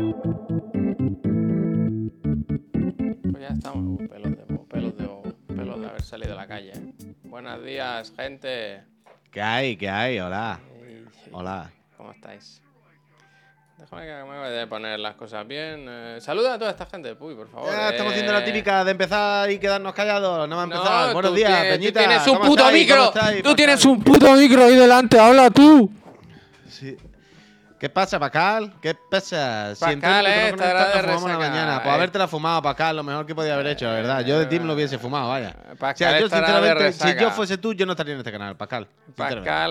Pues ya estamos, uh, pelos de, pelos de, pelos de haber salido a la calle. ¿eh? Buenos días, gente. ¿Qué hay? ¿Qué hay? Hola. Hola. ¿Cómo estáis? Déjame que me de poner las cosas bien. Eh, saluda a toda esta gente, Puy, por favor. Ya estamos haciendo la Eh, típica de empezar y quedarnos callados. No va a No, empezar. Buenos días, tienes- tú Peñita. tienes un ¿cómo puto estáis? micro. Tú ¿Cómo tienes un puto micro ahí delante, habla tú. Sí. ¿Qué pasa, Pacal? ¿Qué pasa? Si Pascal, entiendo que eh, no estará de la resaca, mañana. eh. Pues habértela fumado, Pacal, lo mejor que podía haber hecho, la verdad. Yo de ti me lo hubiese fumado, vaya. Pascal O sea, yo sinceramente, si yo fuese tú, yo no estaría en este canal. Pascal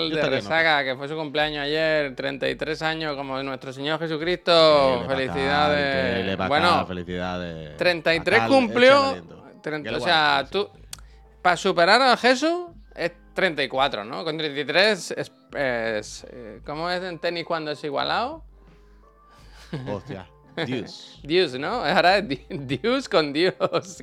Yo de. Resaca, que fue su cumpleaños ayer, 33 años como nuestro Señor Jesucristo. Increíble, Felicidades. increíble, bueno, felicidades. 33 Pascal, échale cumplió. aliento. 30 Qué o sea, tú. Para superar a Jesús es 34, ¿no? Con 33 es. Es, eh, ¿Cómo es en tenis cuando es igualado? Hostia. Dios. Dios, ¿no? Ahora Dios con Dios,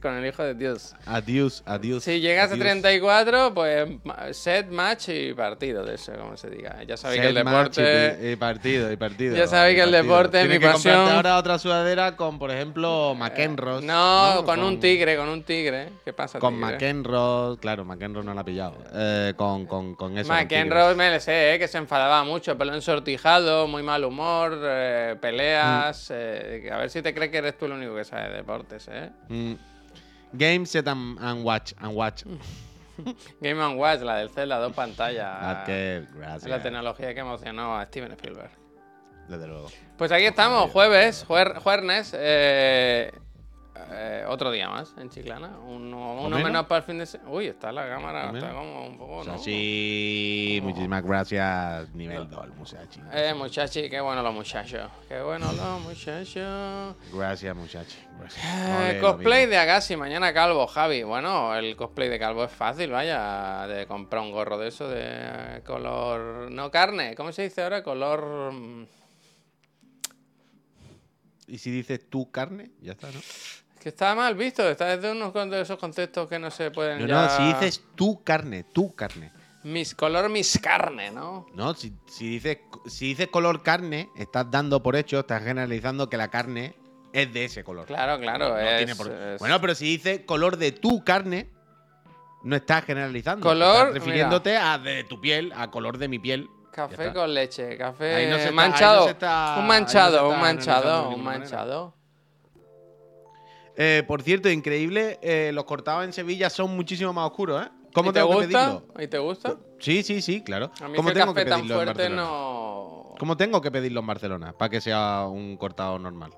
con el hijo de Dios. Adiós, adiós. Si llegas a adiós. 34, pues set, match y partido de eso, como se diga. Ya sabéis que el Set match deporte. Y, y partido, y partido. Ya sabéis que el partido. deporte es mi que pasión. ahora otra sudadera con, por ejemplo, McEnroe. No, con un tigre, con un tigre. ¿Qué pasa, Con tigre? McEnroe, claro, McEnroe no la ha pillado. Eh, con, con, con eso. McEnroe me lo sé, eh, que se enfadaba mucho, pelo ensortijado, muy mal humor, eh, peleas. Eh, a ver si te crees que eres tú el único que sabe de deportes, ¿eh? Mm. Game, set and, and watch. And watch. Game Watch, la del Zelda, dos pantallas. Ah, gracias. la tecnología que emocionó a Steven Spielberg. Desde luego. Pues aquí estamos, jueves, juer- jueves, eh, eh, otro día más en Chiclana. Uno, uno menos? menos para el fin de semana. Uy, está la cámara, ¿O está como un poco, ¿no? sí, muchísimas gracias. Nivel 2, muchachi. Eh, muchachi, qué bueno los muchachos. Qué bueno los muchachos. Gracias, muchachi. Gracias. Eh, cosplay de Agassi, mañana Calvo, Javi. Bueno, el cosplay de Calvo es fácil, vaya, de comprar un gorro de eso de color... No carne, ¿cómo se dice ahora? Color... mm, ¿Y si dices tú carne? Ya está, ¿no? Que está mal visto, está desde unos de esos conceptos que no se pueden No, ya... no, si dices tú carne, tú carne. Mis color, mis carne, ¿no? No, si, si dices, si dices color carne, estás dando por hecho, estás generalizando que la carne es de ese color. Claro, claro, No es, tiene por- es- Bueno, pero si dices color de tu carne, no estás generalizando. Color, Estás refiriéndote a de tu piel, a color de mi piel. Café con leche, café Ahí no está- ahí no manchado. está- un no manchado, un manchado, un manchado. Eh, por cierto, increíble, eh, los cortados en Sevilla son muchísimo más oscuros, ¿eh? ¿Cómo ¿Y te tengo que gusta? pedirlo? ¿Y te gusta? Sí, sí, sí, claro. A mí ¿Cómo que tengo café que tan pedirlo en fuerte Barcelona? no... ¿Cómo tengo que pedirlo en Barcelona para que sea un cortado normal?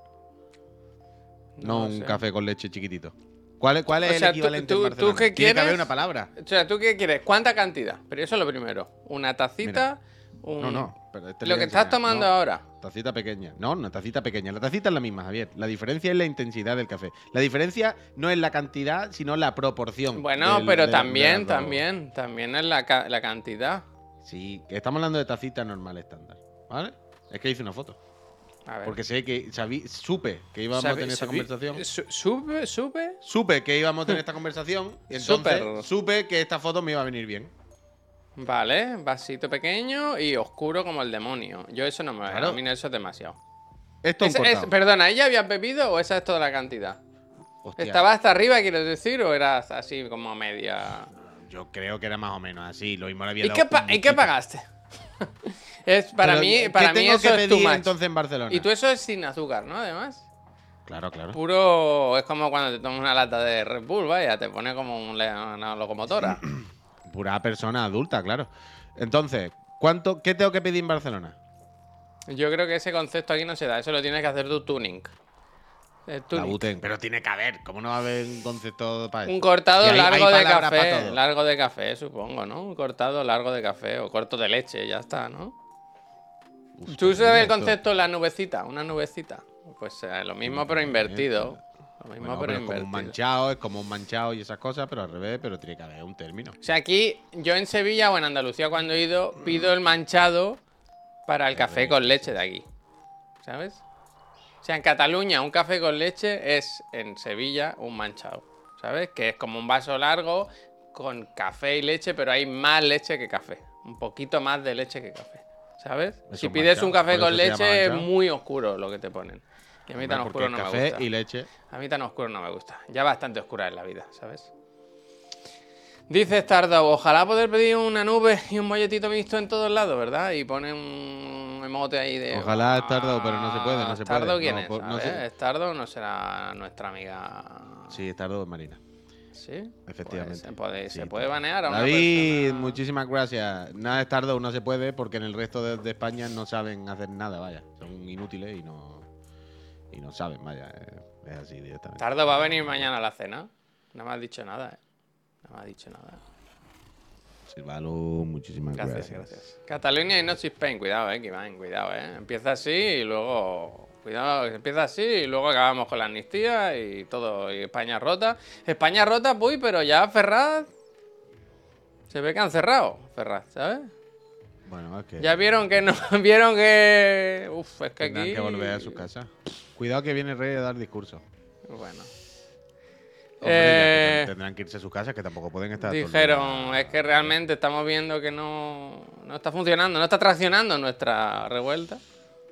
No, un sé. café con leche chiquitito. ¿Cuál es, cuál es O sea, el tú- equivalente tú- en tú Barcelona? qué Tiene que haber una palabra. O sea, ¿tú qué quieres? ¿Cuánta cantidad? Pero eso es lo primero. Una tacita, un... No, no. pero este Lo que estás enseñar. tomando No, ahora. Tacita pequeña. No, una tacita pequeña. La tacita es la misma, Javier. La diferencia es la intensidad del café. La diferencia no es la cantidad, sino la proporción. Bueno, del- pero también, también, también es la, ca- la cantidad. Sí, que estamos hablando de tacita normal estándar. ¿Vale? Es que hice una foto. A ver. Porque sé que sabí, supe que íbamos a tener esta conversación. su- ¿Supe? ¿Supe? Supe que íbamos a tener esta conversación. Y entonces Súper. supe que esta foto me iba a venir bien. Vale, vasito pequeño y oscuro como el demonio. Yo eso no me Claro. A mí eso es demasiado. Esto es Es- es- perdona, ¿ella había bebido o esa es toda la cantidad? Hostia, ¿Estaba hasta arriba, quieres decir, o era así como media? Yo creo que era más o menos así. Lo mismo le había ¿Y dado qué, pa- ¿y qué pagaste? es para Pero, mí, ¿qué para mí tengo eso que es pedir too much. entonces en Barcelona? Y tú eso es sin azúcar, ¿no? Además. Claro, claro. Puro. Es como cuando te tomas una lata de Red Bull, vaya, te pone como una locomotora. Pura persona adulta, claro. Entonces, ¿cuánto, ¿qué tengo que pedir en Barcelona? Yo creo que ese concepto aquí no se da. Eso lo tienes que hacer tu tuning. El La. Buten. Pero tiene que haber. ¿Cómo no va a haber un concepto para eso? Un cortado hay- largo hay de café. Largo de café, supongo, ¿no? Un cortado largo de café o corto de leche, ya está, ¿no? Uf, ¿Tú sabes el concepto la nubecita? Una nubecita. Pues eh, lo mismo pero invertido. Lo mismo Bueno, pero, pero es como un manchado, es como un manchado y esas cosas, pero al revés, pero tiene que haber un término. O sea, aquí yo en Sevilla o en Andalucía cuando he ido pido el manchado para el café con leche de aquí. ¿Sabes? O sea, en Cataluña un café con leche es en Sevilla un manchado. ¿Sabes? Que es como un vaso largo con café y leche, pero hay más leche que café. Un poquito más de leche que café. ¿Sabes? Es si pides un café con leche es muy oscuro lo que te ponen. Y a mí tan oscuro no me gusta. y leche. A mí tan oscuro no me gusta. Ya bastante oscura es la vida, ¿sabes? Dice Stardow, ojalá poder pedir una nube y un molletito mixto en todos lados, ¿verdad? Y pone un emote ahí de... Ojalá Stardow, pero no se puede, no se puede. ¿Stardow quién No, es? por- A no sé. Stardow no será nuestra amiga... Sí, está en Marina. ¿Sí? Efectivamente. Pues se puede, Sí, se puede banear a una David, persona- muchísimas gracias. Nada de Stardow no se puede porque en el resto de, de España no saben hacer nada, vaya. Son inútiles y no, y no saben, vaya. eh, Es así directamente. Stardow va a venir mañana a la cena. No me has dicho nada, ¿eh? No me has dicho nada. Silvalo, muchísimas Gracias, gracias. gracias. Cataluña y not Spain, cuidado, eh, Iván, cuidado, eh. Empieza así y luego. Cuidado, empieza así y luego acabamos con la amnistía y todo. Y España rota. España rota, uy, pero ya Ferraz. Se ve que han cerrado, Ferraz, ¿sabes? Bueno, es que Ya vieron que no. Vieron que. Uf, es que aquí. que volver a su casa. Cuidado que viene el rey a dar discurso. Bueno. Hombre, que Eh, tendrán que irse a su casa, que tampoco pueden estar. Dijeron, es que realmente estamos viendo que no, no está funcionando, no está traccionando nuestra revuelta.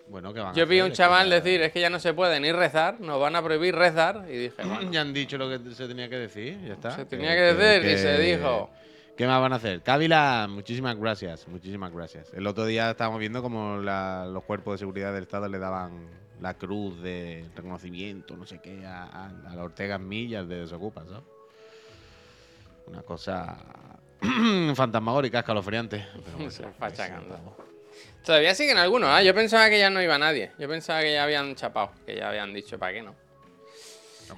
Bueno, que van a Yo vi a un Es que chaval decir, es que ya no se puede ni rezar, nos van a prohibir rezar. Y dije, bueno, Ya han dicho lo que se tenía que decir, ya está. se tenía que decir y se dijo. ¿Qué más van a hacer? Cávila, muchísimas gracias, muchísimas gracias. El otro día estábamos viendo como la- los cuerpos de seguridad del Estado le daban la cruz de reconocimiento, no sé qué, a, a, a la Ortega Millas de Desocupa, ¿sabes? Una cosa fantasmagórica, escalofriante. pero bueno, Se fachacando. Todavía siguen algunos, ¿ah? Yo pensaba que ya no iba nadie. Yo pensaba que ya habían chapado, que ya habían dicho, ¿para qué no?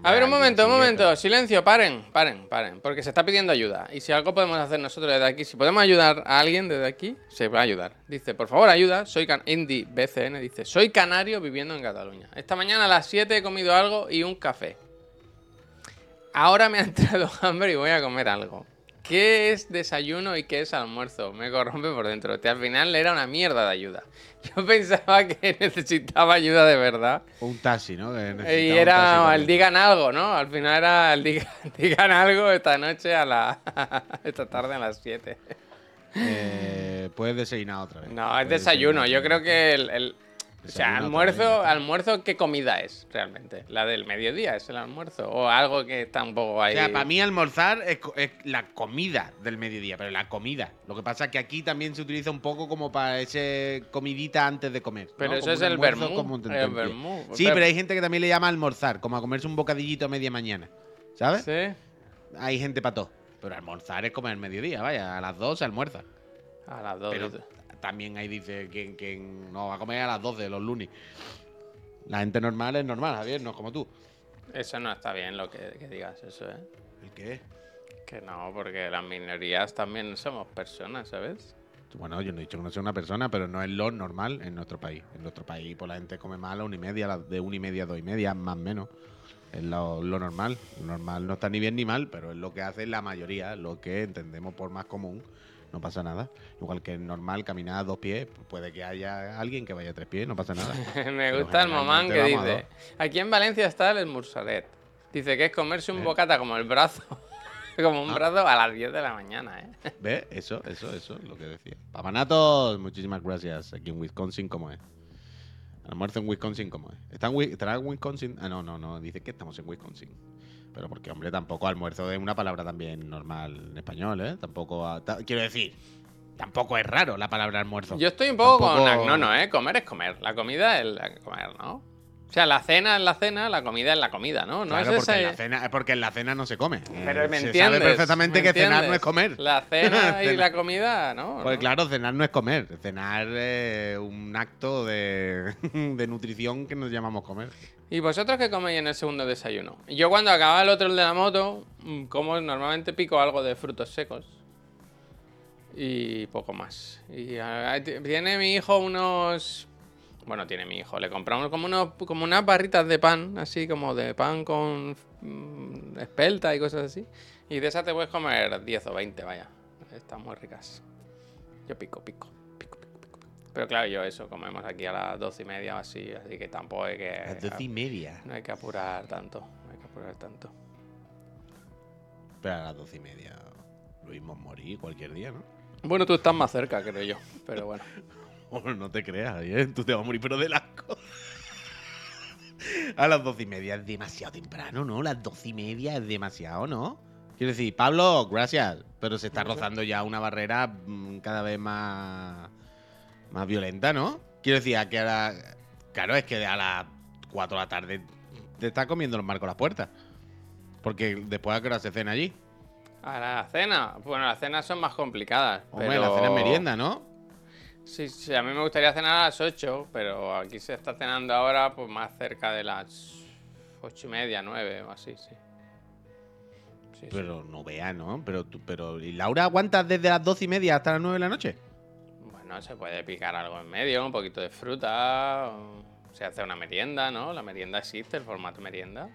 A ver, un momento, un momento. Silencio, paren, paren, paren. Porque se está pidiendo ayuda. Y si algo podemos hacer nosotros desde aquí, si podemos ayudar a alguien desde aquí, se va a ayudar. Dice, por favor, ayuda. Soy can Indy BCN dice, soy canario viviendo en Cataluña. Esta mañana a las 7 he comido algo y un café. Ahora me ha entrado hambre y voy a comer algo. ¿Qué es desayuno y qué es almuerzo? Me corrompe por dentro. Al final era una mierda de ayuda. Yo pensaba que necesitaba ayuda de verdad. Un taxi, ¿no? Y era el digan algo, ¿no? Al final era el digan, digan algo esta noche a la. esta tarde a las 7. Eh, puedes desayunar otra vez. No, es desayuno. Yo creo que el. el- o sea, almuerzo, almuerzo, ¿qué comida es realmente? ¿La del mediodía es el almuerzo? ¿O algo que está un poco ahí? O sea, para mí almorzar es, la comida del mediodía, pero la comida. Lo que pasa es que aquí también se utiliza un poco como para ese comidita antes de comer. ¿no? Pero eso Como es el vermú. Sí, Pero- pero hay gente que también le llama almorzar, como a comerse un bocadillito a media mañana. ¿Sabes? Sí. Hay gente para todo. Pero almorzar es comer el mediodía, vaya, a las 2 se almuerza. A las 2. Pero también ahí dice quien, quien no va a comer a las 12 los lunes. La gente normal es normal, Javier, no es como tú. Eso no está bien lo que, que digas, eso, ¿eh? ¿El qué? Que no, porque las minorías también somos personas, ¿sabes? Bueno, yo no he dicho que no sea una persona, pero no es lo normal en nuestro país. En nuestro país, pues la gente come más a la una y media, de una y media a dos y media, más o menos. Es lo, lo normal. Lo normal no está ni bien ni mal, pero es lo que hace la mayoría, lo que entendemos por más común. No pasa nada. Igual que es normal caminar a dos pies, puede que haya alguien que vaya a tres pies, no pasa nada. Me gusta el momán que dice. Aquí en Valencia está el Mursaret. Dice que es comerse un bocata como el brazo. como un Ah. brazo a las 10 de la mañana, ¿eh? ¿Ves? Eso, eso, eso es lo que decía. Papanatos, muchísimas gracias. Aquí en Wisconsin, ¿cómo es? Almuerzo en Wisconsin, ¿cómo es? ¿Está en, Wi- ¿Estará en Wisconsin? Ah, no, no, no. Dice que estamos en Wisconsin. Pero porque, hombre, tampoco almuerzo es una palabra también normal en español, ¿eh? Tampoco. a- ta- quiero decir, tampoco es raro la palabra almuerzo. Yo estoy un poco Tampoco- con Agnono, ¿eh? Comer es comer. La comida es la comer, ¿no? O sea, la cena es la cena, la comida es la comida, ¿no? No Claro, es porque, esa- en la cena, porque en la cena no se come. Pero me se entiendes. sabe perfectamente ¿me que cenar no es comer. La cena y la comida, ¿no? Pues ¿no? claro, cenar no es comer. Cenar es un acto de, de nutrición que nos llamamos comer. ¿Y vosotros qué coméis en el segundo desayuno? Yo cuando acaba el otro, el de la moto, mm, como normalmente pico algo de frutos secos. Y poco más. Y ah, tiene mi hijo unos... Bueno, tiene mi hijo. Le compramos como, unos, como unas barritas de pan, así como de pan con mm, espelta y cosas así. Y de esas te puedes comer 10 o 20, vaya. Están muy ricas. Yo pico, pico, pico, pico, pico. Pero claro, yo eso, comemos aquí a las 12 y media o así, así que tampoco hay que... A las doce y media. No hay que apurar tanto, no hay que apurar tanto. Pero a las doce y media lo mismo morir cualquier día, ¿no? Bueno, tú estás más cerca, creo yo, pero bueno. No te creas, ¿eh? Tú te vas a morir, pero del asco. A las doce y media es demasiado temprano, ¿no? Las doce y media es demasiado, ¿no? Quiero decir, Pablo, gracias, pero se está rozando ya una barrera mm, cada vez más, más violenta, ¿no? Quiero decir, a que ahora. Claro, es que a las 4 de la tarde te está comiendo los marcos las puertas. Porque después a qué hora se cena allí. A la cena. Bueno, las cenas son más complicadas. Hombre, pero... la cena es merienda, ¿no? Sí, sí, a mí me gustaría cenar a las 8, pero aquí se está cenando ahora pues más cerca de las 8 y media, 9 o así, sí. Sí, sí. Pero no vea, ¿no? Pero, tú- pero ¿y Laura aguantas desde las doce y media hasta las 9 de la noche? Bueno, se puede picar algo en medio, un poquito de fruta, o se hace una merienda, ¿no? La merienda existe, el formato merienda.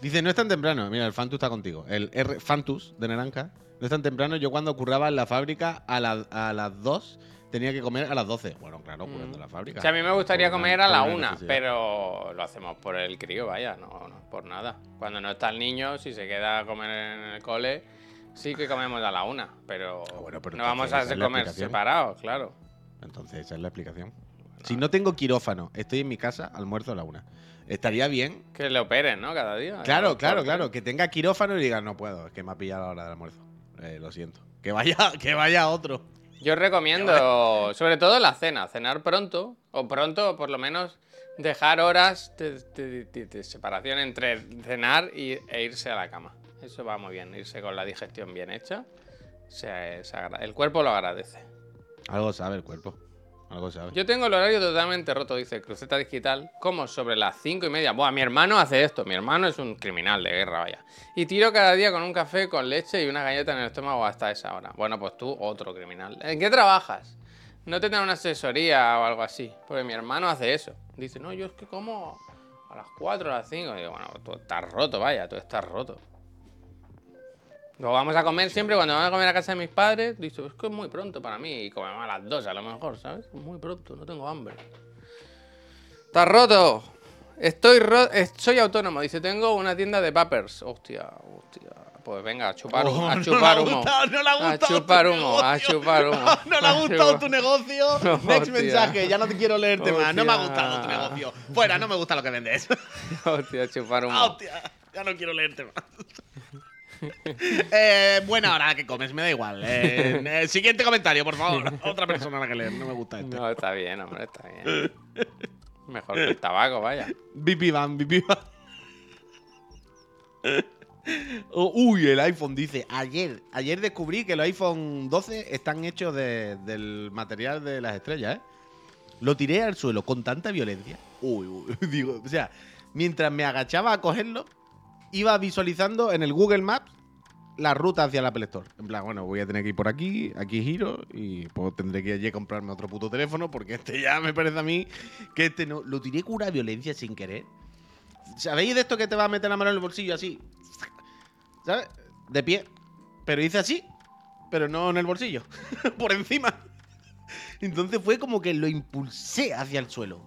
Dice, no es tan temprano. Mira, el Fantus está contigo. El R Fantus de naranja. No es tan temprano. Yo cuando curraba en la fábrica a, la- a las 2 tenía que comer a las 12. Bueno, claro, currando en la fábrica. O sea, a mí me gustaría una- comer a la una pero lo hacemos por el crío, vaya, no, no por nada. Cuando no está el niño, si se queda a comer en el cole, sí que comemos a la una, pero, Ah, bueno, pero no vamos a comer separados, claro. Entonces, esa es la explicación. Si no tengo quirófano, estoy en mi casa, almuerzo a la una. Estaría bien. Que le operen, ¿no? Cada día. Claro, claro, claro. Que tenga quirófano y diga, no puedo, es que me ha pillado la hora del almuerzo. Eh, lo siento. Que vaya, que vaya otro. Yo recomiendo, sobre todo la cena, cenar pronto, o pronto, por lo menos, dejar horas de, de- de- de separación entre cenar y, e irse a la cama. Eso va muy bien, irse con la digestión bien hecha. se- el cuerpo lo agradece. Algo sabe el cuerpo. Yo tengo el horario totalmente roto, dice Cruceta Digital, como sobre las cinco y media. Buah, mi hermano hace esto, mi hermano es un criminal de guerra, vaya. Y tiro cada día con un café con leche y una galleta en el estómago hasta esa hora. Bueno, pues tú, otro criminal. ¿En qué trabajas? No te dan una asesoría o algo así, porque mi hermano hace eso. Dice, no, yo es que como a las 4, a las 5. Y digo, bueno, tú estás roto, vaya, tú estás roto. Luego vamos a comer siempre cuando vamos a comer a casa de mis padres. Dice, es que es muy pronto para mí. Y comemos a las 2 a lo mejor, ¿sabes? Muy pronto, no tengo hambre. ¡Estás roto! Estoy eh, soy autónomo. Dice, tengo una tienda de papers. Hostia, hostia. Pues venga, a chupar, humo, Oh, a no chupar le ha humo. gustado, no le ha a gustado chupar tu humo, a negocio. chupar humo. No le ha a gustado chupar- tu negocio. Next Hostia. mensaje, ya no te quiero leerte más. No me ha Hostia. gustado tu negocio. Fuera, no me gusta lo que vendes. Hostia, a chupar humo. Hostia, ya no quiero leerte más. eh, buena hora que comes, me da igual. Eh, eh, siguiente comentario, por favor. Otra persona a la que leer, no me gusta este. No, está bien, hombre, está bien. Mejor que el tabaco, vaya. Bipi Van, Bipi Van. Oh, Uy, el iPhone dice, ayer, ayer descubrí que los iPhone 12 están hechos de- del material de las estrellas, ¿eh? Lo tiré al suelo con tanta violencia. Uy, uy, digo, o sea, mientras me agachaba a cogerlo, iba visualizando en el Google Maps la ruta hacia el Apple Store. En plan, bueno, voy a tener que ir por aquí, aquí giro y pues tendré que ir a comprarme otro puto teléfono porque este ya me parece a mí que este no. Lo tiré con una violencia sin querer. ¿Sabéis de esto que te va a meter la mano en el bolsillo así? ¿Sabes? De pie. Pero hice así, pero no en el bolsillo. por encima. Entonces fue como que lo impulsé hacia el suelo.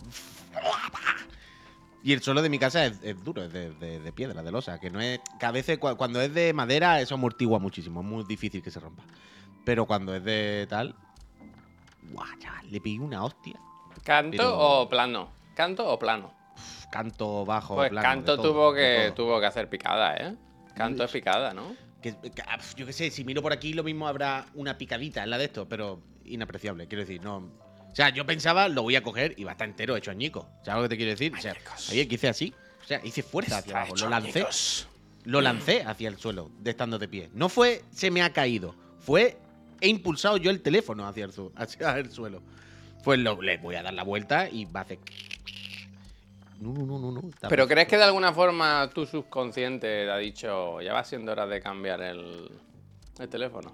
Y el suelo de mi casa es, es duro, es de, de- de piedra, de losa, que no es. Que a veces cu- cuando es de madera, eso amortigua muchísimo, es muy difícil que se rompa. Pero cuando es de tal. Guau, chaval, le pegué una hostia. ¿Canto Pero- o plano? ¿Canto o plano? Canto bajo. Pues plano, Canto todo, tuvo que tuvo que hacer picada, ¿eh? Canto es picada, ¿no? Que- que, ah, yo qué sé, si miro por aquí, lo mismo habrá una picadita en la de esto, pero inapreciable, quiero decir, no. O sea, yo pensaba, lo voy a coger y va a estar entero hecho añico. ¿Sabes lo que te quiero decir? O sea, oye, que hice así. O sea, hice fuerza hacia abajo, lo lancé. Lo lancé hacia el suelo, de estando de pie. No fue se me ha caído, fue he impulsado yo el teléfono hacia el, su- hacia el suelo. Pues lo, le voy a dar la vuelta y va a hacer. No, no, no, no. no, ¿Pero crees que de alguna forma tu subconsciente te ha dicho, ya va siendo hora de cambiar el, el teléfono?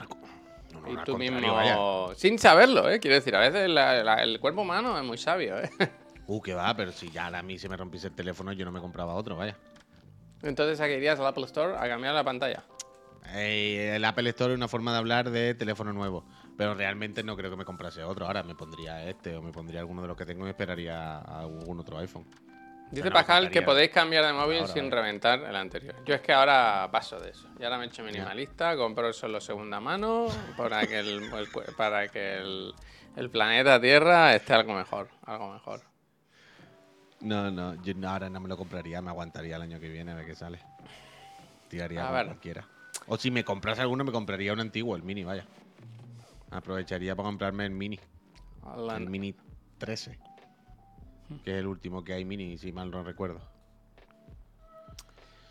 Y tú mismo, vaya. sin saberlo, ¿eh? Quiero decir, a veces la- la- el cuerpo humano es muy sabio, ¿eh? Uh, que va, pero si ya a mí se me rompiese el teléfono, yo no me compraba otro, vaya. Entonces, ¿a qué irías al Apple Store a cambiar la pantalla? Eh, el Apple Store es una forma de hablar de teléfono nuevo. Pero realmente no creo que me comprase otro. Ahora me pondría este o me pondría alguno de los que tengo y esperaría a algún otro iPhone. Dice Pascal que podéis cambiar de móvil Ahora, sin reventar el anterior. Yo es que ahora paso de eso. Y ahora me he hecho minimalista, compro solo segunda mano para que el, para que el, el planeta Tierra esté algo mejor. Algo mejor. No, no, yo ahora no me lo compraría, me aguantaría el año que viene a ver qué sale. Tiraría A por ver. cualquiera. O si me comprase alguno, me compraría un antiguo, el mini, vaya. Aprovecharía para comprarme el mini. El mini 13. Que es el último que hay mini, si mal no recuerdo.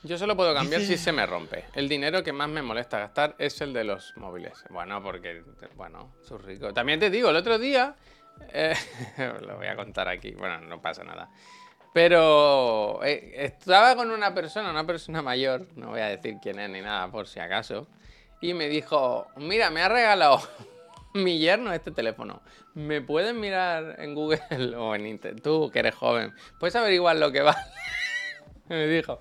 Yo solo puedo cambiar Dice- si se me rompe. El dinero que más me molesta gastar es el de los móviles. Bueno, porque, bueno, soy rico. También te digo, el otro día, eh, lo voy a contar aquí, bueno, no pasa nada. Pero eh, estaba con una persona, una persona mayor, no voy a decir quién es ni nada por si acaso, y me dijo, mira, me ha regalado mi yerno este teléfono. ¿Me puedes mirar en Google o en Internet? Tú, que eres joven, ¿puedes averiguar lo que vale? me dijo.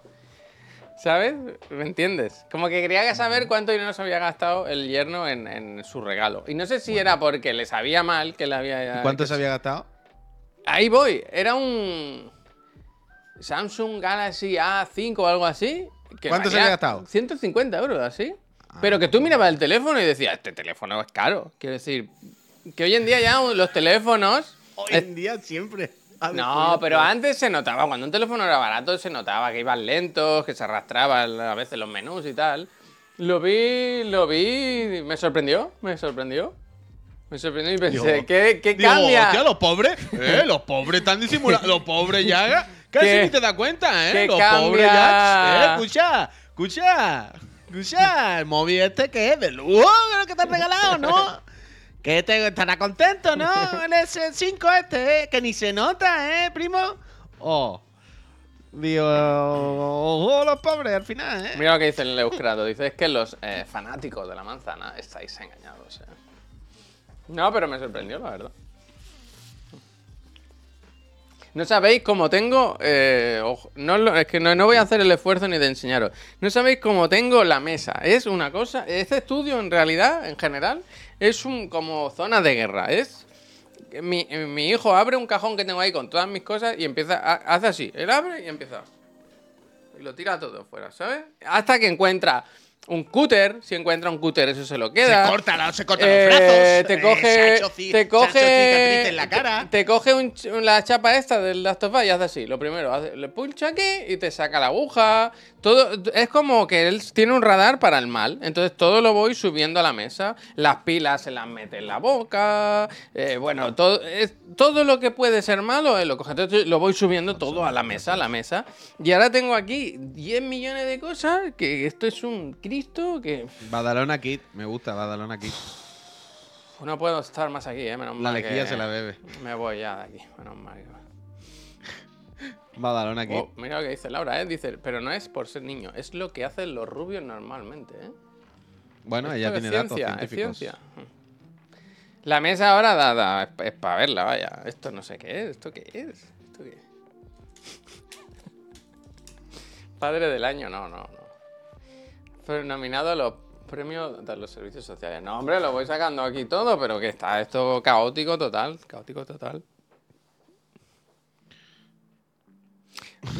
¿Sabes? ¿Me entiendes? Como que quería saber cuánto dinero se había gastado el yerno en, en su regalo. Y no sé si era porque le sabía mal que le había... ¿Y ¿Cuánto que se había gastado? Ahí voy. Era un Samsung Galaxy A5 o algo así. que ¿Cuánto se había gastado? 150 euros, así. Pero que tú mirabas el teléfono y decías, este teléfono es caro. Quiero decir, que hoy en día ya los teléfonos... es- día siempre. no, pero antes se notaba, cuando un teléfono era barato, se notaba que iban lentos, que se arrastraban a veces los menús y tal. Lo vi, lo vi, me sorprendió, me sorprendió. Me sorprendió y pensé, Digo, ¿qué, qué Digo, cambia? hostia, los pobres, eh, los pobres están disimulando, los pobres ya casi ¿Qué- ni te das cuenta, eh. los cambia? pobres ya, eh, escucha, escucha, escucha, el móvil este que es de lujo, lo que te han regalado, ¿no? Que te estará contento, ¿no? El S5 este, eh, que ni se nota, ¿eh, primo? Oh, digo, ojo los pobres al final, ¿eh? Mira lo que dice el Euskrato. Dice, es que los eh, fanáticos de la manzana estáis engañados. eh". No, pero me sorprendió, la verdad. No sabéis cómo tengo... eh, no, es que no, no voy a hacer el esfuerzo ni de enseñaros. No sabéis cómo tengo la mesa. Es una cosa... Este estudio, en realidad, en general, es un como zona de guerra. Es... Mi, mi hijo abre un cajón que tengo ahí con todas mis cosas y empieza... a- hace así. Él abre y empieza... Y lo tira todo fuera, ¿sabes? Hasta que encuentra un cúter. Si encuentra un cúter, eso se lo queda. Se corta, la- se corta Eh, los brazos. te eh, coge, te coge, en la cara. Te, te coge un la chapa esta del Last of Us y hace así. Lo primero, hace- le pulcha aquí y te saca la aguja. Todo es como que él tiene un radar para el mal. Entonces todo lo voy subiendo a la mesa. Las pilas se las mete en la boca. eh, bueno, todo, es, todo lo que puede ser malo lo coge. Entonces lo voy subiendo todo a la mesa, a la mesa. Y ahora tengo aquí 10 millones de cosas. Que esto es un Cristo que Badalona Kid, me gusta Badalona Kid. no puedo estar más aquí, ¿eh? Menos La mal lejía que- se la bebe. Me voy ya de aquí, menos mal. que- Badalona Kid. Oh, mira lo que dice Laura, ¿eh? Dice, pero no es por ser niño, es lo que hacen los rubios normalmente, ¿eh? bueno, Esto ella tiene datos ciencia, es científicos. ciencia. La mesa ahora da, da- es, para verla, vaya. Esto no sé qué es, ¿esto qué es? ¿Esto qué es? Padre del año, no, no, no. Pero nominado a los premios de los servicios sociales. No, hombre, lo voy sacando aquí todo, pero que está esto caótico total, caótico total.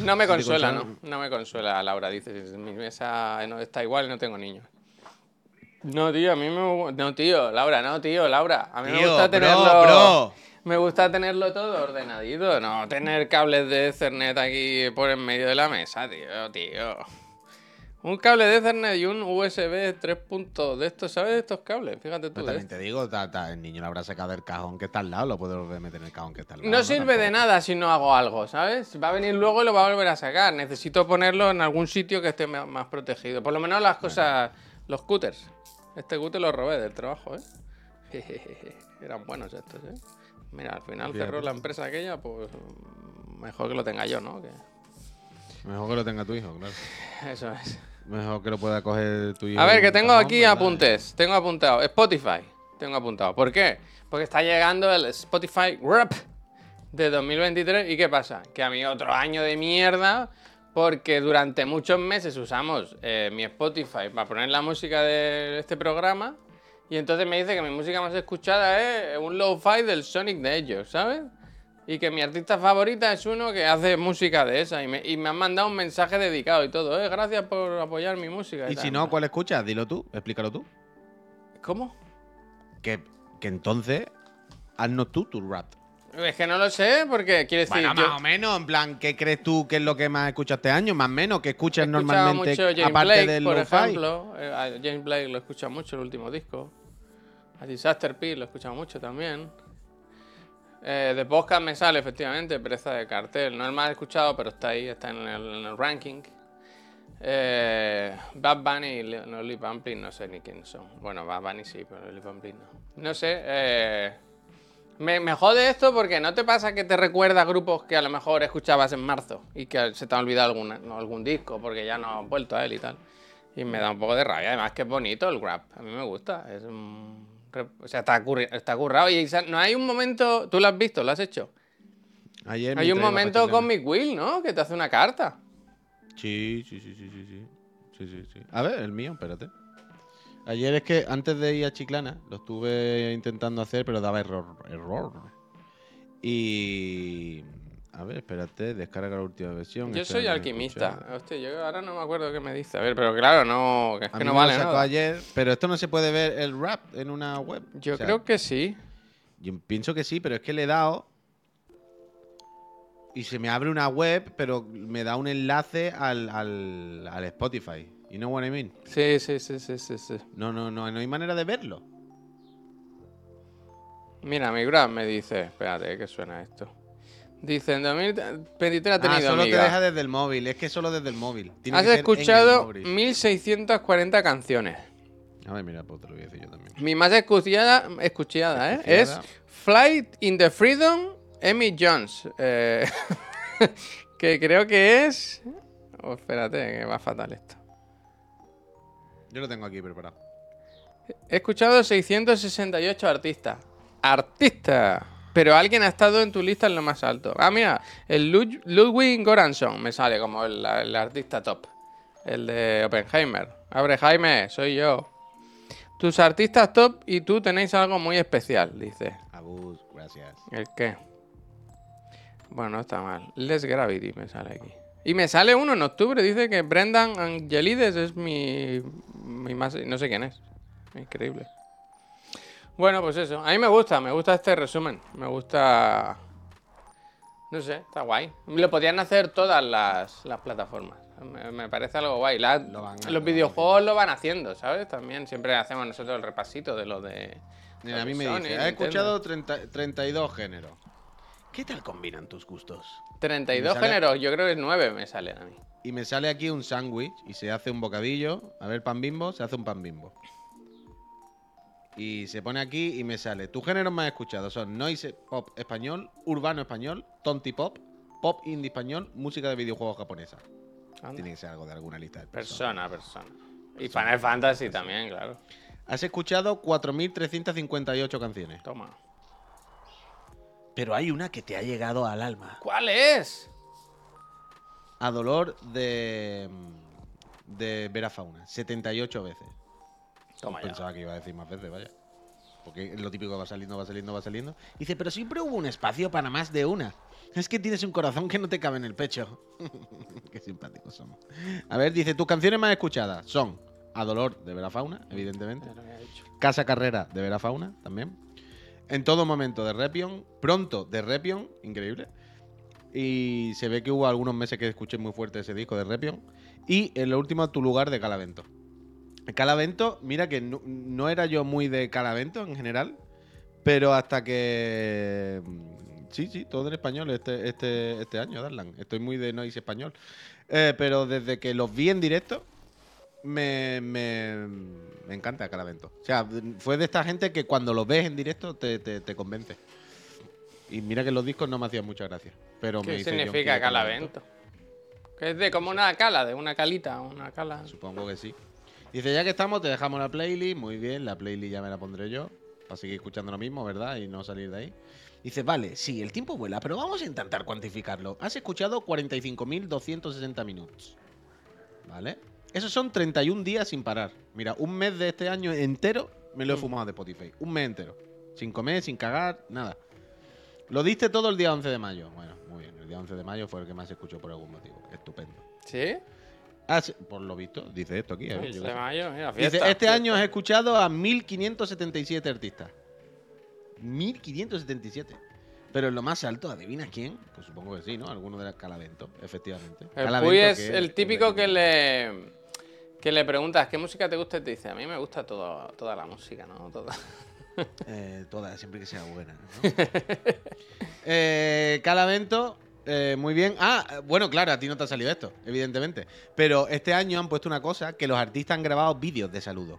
No me consuela, no. No me consuela, Laura. Dice, mi mesa no está igual y no tengo niños. No, tío, a mí me... No, tío, Laura, no, tío, Laura. A mí me gusta bro, tenerlo... bro. Me gusta tenerlo todo ordenadito, no tener cables de Ethernet aquí por en medio de la mesa, tío, tío. Un cable de Ethernet y un USB 3 puntos de estos, ¿sabes de estos cables? Fíjate tú. Pero también te digo, ta- ta, el niño lo habrá sacado del cajón que está al lado, lo puede volver a meter en el cajón que está al lado. No sirve de nada si no hago algo, ¿sabes? Va a venir luego y lo va a volver a sacar. Necesito ponerlo en algún sitio que esté más protegido. Por lo menos las cosas, los cutters. Este cúter lo robé del trabajo, ¿eh? Jejeje. Eran buenos estos, ¿eh? Mira, al final Fíjate. cerró la empresa aquella, pues mejor que lo tenga yo, ¿no? Que Mejor que lo tenga tu hijo, claro. eso es. Mejor que lo pueda coger tu hijo. A ver, que tengo aquí apuntes. Tengo apuntado. Spotify. Tengo apuntado. ¿Por qué? Porque está llegando el Spotify Rap de 2023. ¿Y qué pasa? Que a mí otro año de mierda. Porque durante muchos meses usamos eh, mi Spotify para poner la música de este programa. Y entonces me dice que mi música más escuchada es un low-fi del Sonic de ellos, ¿sabes? Y que mi artista favorita es uno que hace música de esa. Y me, y me han mandado un mensaje dedicado y todo. ¿eh? Gracias por apoyar mi música. Y si no, ¿cuál escuchas? Dilo tú, explícalo tú. ¿Cómo? Que, que entonces, haznos tú tu rap. Es que no lo sé, porque quiere decir. Bueno, yo más o menos, en plan, ¿qué crees tú que es lo que más escuchas este año? Más o menos, ¿qué he escuchas normalmente mucho James aparte Blake, del por ejemplo. Eh, a James Blake lo he escuchado mucho el último disco. A Disaster P lo he escuchado mucho también. Eh, de podcast me sale, efectivamente, Pereza de Cartel. No es más escuchado, pero está ahí, está en el, ranking. Eh, Bad Bunny y no, Lil Pamplin, no sé ni quién son. Bueno, Bad Bunny sí, pero Lil Pamplin no. No sé, eh, me, me jode esto porque no te pasa que te recuerda grupos que a lo mejor escuchabas en marzo y que se te ha olvidado algún disco porque ya no has vuelto a él y tal. Y me da un poco de rabia. Además que es bonito el rap. A mí me gusta. Es un o sea, está, curri- está currado. Y no hay un momento... ¿Tú lo has visto? ¿Lo has hecho? Ayer Hay un momento con Mick Will, ¿no? Que te hace una carta. Sí, sí, sí, sí, sí, sí. Sí, sí, sí. A ver, el mío, espérate. Ayer es que antes de ir a Chiclana lo estuve intentando hacer, pero daba error. Error. Y. A ver, espérate, descarga la última versión. Yo soy alquimista. Hostia, yo ahora no me acuerdo qué me dice. A ver, pero claro, no, es A que mí no me vale lo sacó nada. ayer, pero esto no se puede ver el rap en una web. Yo O sea, creo que sí. Yo pienso que sí, pero es que le he dado. Y se me abre una web, pero me da un enlace al, al, al Spotify. You know what I mean? Sí, sí, sí, sí, sí, sí. No, no, no, no hay manera de verlo. Mira, mi Grab me dice, espérate, que suena esto. Dice, en 2023 ha Ah, tenido solo amiga. te deja desde el móvil. Es que solo desde el móvil. Tiene Has que escuchado móvil. 1640 canciones. A ver, mira, pues te lo voy a decir yo también. Mi más escuchada, escuchada, ¿eh? es. Flight in the Freedom, Emmy Jones. eh, que creo que es... Oh, espérate, que va fatal esto. Yo lo tengo aquí preparado. He escuchado 668 artistas. ¡Artista! Pero alguien ha estado en tu lista en lo más alto. Ah, mira, el Lud- Ludwig Goranson me sale como el, el artista top. El de Oppenheimer. Abre Jaime, soy yo. Tus artistas top y tú tenéis algo muy especial, dice. Abus, gracias. ¿El qué? Bueno, no está mal. Les Gravity me sale aquí. Y me sale uno en octubre, dice que Brendan Angelides es mi, mi más... No sé quién es. Increíble. Bueno, pues eso. A mí me gusta, me gusta este resumen. Me gusta... No sé, está guay. Lo podrían hacer todas las, las plataformas. Me, me parece algo guay. La- Lo van a- los videojuegos lo van haciendo, ¿sabes? También siempre hacemos nosotros el repasito de lo de... Mira, a mí me Sony, dice, Nintendo". escuchado 30 32 géneros. ¿Qué tal combinan tus gustos? 32 Me sale- géneros, yo creo que es 9 me sale a mí. Y me sale aquí un sándwich y se hace un bocadillo. A ver, pan bimbo, se hace un pan bimbo. Y se pone aquí y me sale. Tus géneros más escuchados son noise pop español, urbano español, tonti pop, pop indie español, música de videojuegos japonesa. Anda. Tiene que ser algo de alguna lista de personas. Persona, persona. Y Final Fantasy también, claro. Has escuchado 4.358 canciones. Toma. Pero hay una que te ha llegado al alma. ¿Cuál es? A dolor de. de Vera Fauna. 78 veces. Toma. Pensaba que iba a decir más veces, vaya. Porque es lo típico va saliendo, va saliendo, va saliendo. Dice, pero siempre hubo un espacio para más de una. Es que tienes un corazón que no te cabe en el pecho. Qué simpáticos somos. A ver, dice, tus canciones más escuchadas son A Dolor de Vera Fauna, evidentemente. Casa Carrera de Vera Fauna, también. En todo momento de Repion. Pronto de Repion, increíble. Y se ve que hubo algunos meses que escuché muy fuerte ese disco de Repion. Y en lo último, Tu Lugar de Calavento. Calavento, mira que no, no era yo muy de Calavento en general. Pero hasta que. mm, Sí, sí, todo en español este, este, este año, Darlan. Estoy muy de noise español. Eh, pero desde que los vi en directo, me, me, me encanta Calavento. O sea, fue de esta gente que cuando los ves en directo te, te, te convence. Y mira que los discos no me hacían mucha gracia. Pero me ¿Qué John significa calavento? Que es de como una cala, de una calita, una cala. Supongo que sí. Dice, ya que estamos, te dejamos la playlist. Muy bien, la playlist ya me la pondré yo. Para seguir escuchando lo mismo, ¿verdad? Y no salir de ahí. Dice, vale, sí, el tiempo vuela, pero vamos a intentar cuantificarlo. Has escuchado 45.260 minutos. ¿Vale? Esos son 31 días sin parar. Mira, un mes de este año entero me lo he Mm. fumado de Spotify. Un mes entero. Sin comer, sin cagar, nada. Lo diste todo el día 11 de mayo. Bueno, muy bien. El día 11 de mayo fue el que más escuchó por algún motivo. Estupendo. ¿Sí? Ah, sí, por lo visto, dice esto aquí. a ver, yo qué de sé. mayo, mira, Dice, fiesta. este año has escuchado a 1577 artistas. 1577. Pero en lo más alto, ¿adivinas quién? Pues supongo que sí, ¿no? Alguno de la Calavento, efectivamente. El Calavento, Puy es el típico que le, que le preguntas qué música te gusta y te dice, a mí me gusta todo, toda la música, ¿no? Toda. Eh, toda, siempre que sea buena. ¿no? Eh, Calavento, eh, muy bien. Ah, bueno, claro, a ti no te ha salido esto, evidentemente. Pero este año han puesto una cosa, que los artistas han grabado vídeos de saludo.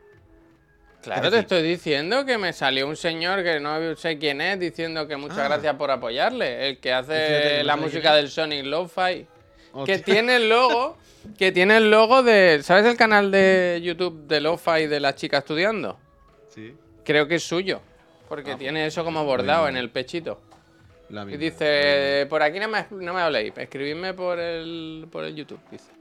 Claro, Es te estoy diciendo que me salió un señor que no sé quién es diciendo que muchas Ah. gracias por apoyarle. El que hace Fíjate la música del Sonic Lo-Fi. Hostia. Que tiene el logo, que tiene el logo de. ¿Sabes el canal de YouTube de Lo-Fi de la chica estudiando? Sí. Creo que es suyo. Porque Ah, tiene eso como bordado en el pechito. La Y dice, por aquí no me, no me habléis, escribidme por el, por el YouTube. Dice.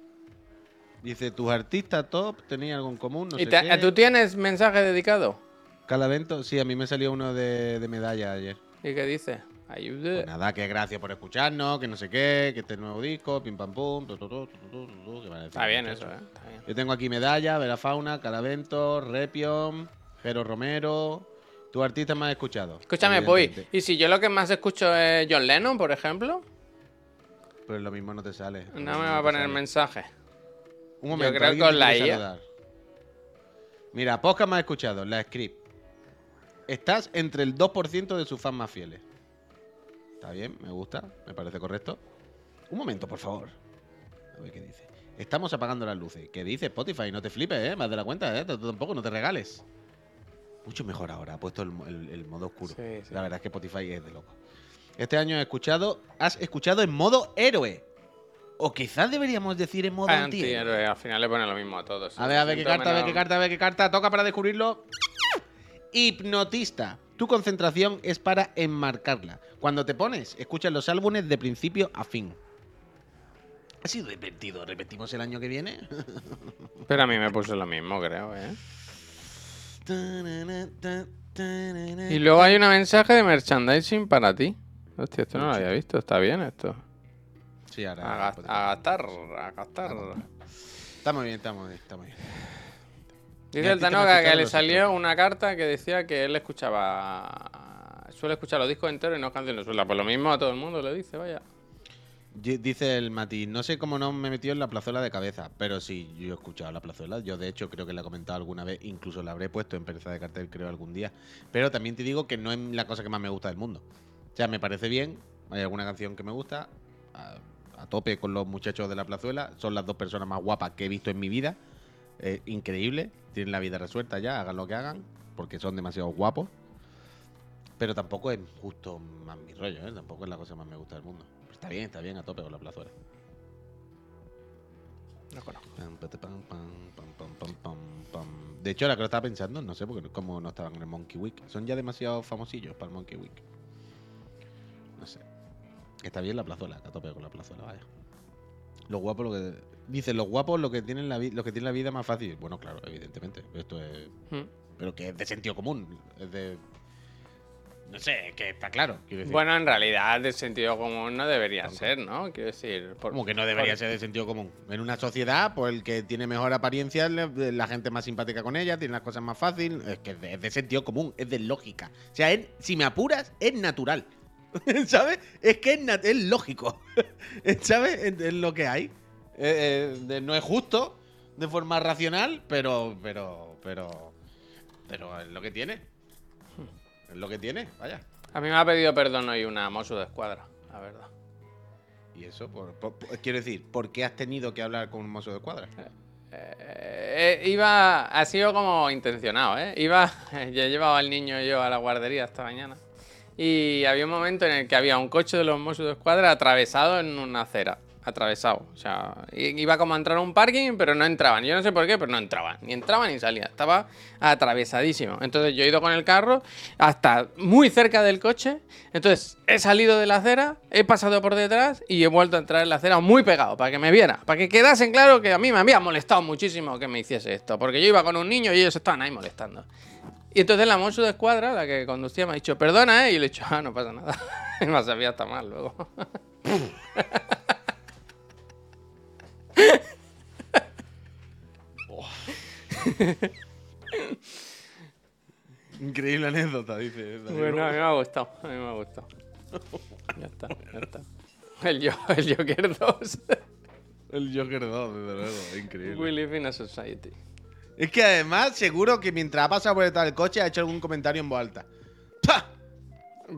Dice, tus artistas top tenían algo en común, no ¿Y sé te- qué. tú tienes mensaje dedicado? Calavento, sí, a mí me salió uno de, de medalla ayer. ¿Y qué dice? Ayude. Pues nada, que gracias por escucharnos, que no sé qué, que este nuevo disco, pim pam pum, tu, tu, tu, que decir Está bien eso, ¿eh? Está bien. Yo tengo aquí Medalla, Vera Fauna, Calavento, Repion, Jero Romero. Tu artista más escuchado. Escúchame, Puy. evidentemente. ¿Y si yo lo que más escucho es John Lennon, por ejemplo? Pero lo mismo no te sale. No me va a poner sale. mensaje. Un momento, creo alguien que con la IA. saludar. Mira, podcast más escuchado, la script. Estás entre el 2% de sus fans más fieles. Está bien, me gusta, me parece correcto. Un momento, por favor. A ver qué dice. Estamos apagando las luces. ¿Qué dice Spotify? No te flipes, ¿eh? Más de la cuenta, ¿eh? Tampoco, no te regales. Mucho mejor ahora, ha puesto el, el- el modo oscuro. Sí, sí. La verdad es que Spotify es de loco. Este año he escuchado, has escuchado en modo héroe. O quizás deberíamos decir en modo antihéroe. Antihéroe, al final le pone lo mismo a todos. A ver, a ver qué carta, a ver qué carta, a ver qué carta. Toca para descubrirlo. Hipnotista. Tu concentración es para enmarcarla. Cuando te pones, escuchas los álbumes de principio a fin. Ha sido divertido. ¿Repetimos el año que viene? Pero a mí me puso lo mismo, creo, ¿eh? Y luego hay un mensaje de merchandising para ti. Hostia, esto no lo había visto. Está bien esto. Sí, ahora. A, gas- a gastar, a gastar. Está muy bien, está muy bien, está muy bien. Dice el Tanoga que le salió una carta que decía que él escuchaba. Suele escuchar los discos enteros y no canciones sueltas. Pues lo mismo a todo el mundo le dice, vaya. Di- Dice el Mati, no sé cómo no me metió en la plazuela de cabeza, pero sí, yo he escuchado la plazuela. Yo, de hecho, creo que la he comentado alguna vez, incluso la habré puesto en pereza de cartel, creo, algún día. Pero también te digo que no es la cosa que más me gusta del mundo. O sea, me parece bien, hay alguna canción que me gusta, a, tope con los muchachos de la plazuela, son las dos personas más guapas que he visto en mi vida. Increíble, tienen la vida resuelta ya, hagan lo que hagan, porque son demasiado guapos. Pero tampoco es justo más mi rollo, ¿eh? Tampoco es la cosa que más me gusta del mundo. Está bien, está bien a tope con la plazuela. No conozco. De hecho, ahora que lo estaba pensando, no sé porque cómo no estaban en el Monkey Week. Son ya demasiado famosillos para el Monkey Week. No sé. Está bien la plazuela, a tope con la plazuela, vaya. Los guapos lo que. Dice, los guapos lo que tienen la los que tienen la vida más fácil. Bueno, claro, evidentemente. Esto es. Mm. Pero que es de sentido común. Es de. No sé, que está claro. Quiero decir. Bueno, en realidad, de sentido común no debería ser, ¿no? Quiero decir. Por, Como que no debería por- ser de sentido común. En una sociedad, pues el que tiene mejor apariencia, la gente más simpática con ella, tiene las cosas más fáciles. Es que es de, es de sentido común, es de lógica. O sea, es- si me apuras, es natural. ¿Sabes? Es que es, es lógico. ¿Sabes? Es, lo que hay. Eh, eh, no es justo de forma racional, pero. Pero. Pero. Pero es lo que tiene. Es lo que tiene, vaya. A mí me ha pedido perdón hoy una Mosu de escuadra, la verdad. Y eso, por, por- por- quiero decir, ¿por qué has tenido que hablar con un mozo de cuadra? Eh, eh, iba, ha sido como intencionado, ¿eh? Iba, ya he llevado al niño yo a la guardería esta mañana. Y había un momento en el que había un coche de los Mossos de Escuadra atravesado en una acera. Atravesado. O sea, iba como a entrar a un parking, pero no entraban. Yo no sé por qué, pero no entraban. Ni entraba ni salía. Estaba atravesadísimo. Entonces yo he ido con el carro hasta muy cerca del coche. Entonces he salido de la acera, he pasado por detrás y he vuelto a entrar en la acera muy pegado para que me viera. Para que quedasen claro que a mí me había molestado muchísimo que me hiciese esto. Porque yo iba con un niño y ellos estaban ahí molestando. Y entonces la Mosu de escuadra, la que conducía, me ha dicho, perdona, ¿eh? Y le he dicho, ah, no pasa nada. Y me sabía hasta mal luego. Increíble anécdota, dice. Bueno, a mí me ha gustado, a mí me ha gustado. Ya está, ya está. El, yo, el Joker 2. El Joker 2, desde luego, increíble. We live in a society. Es que además, seguro que mientras ha pasado por detrás del coche ha hecho algún comentario en voz alta. ¡Pah!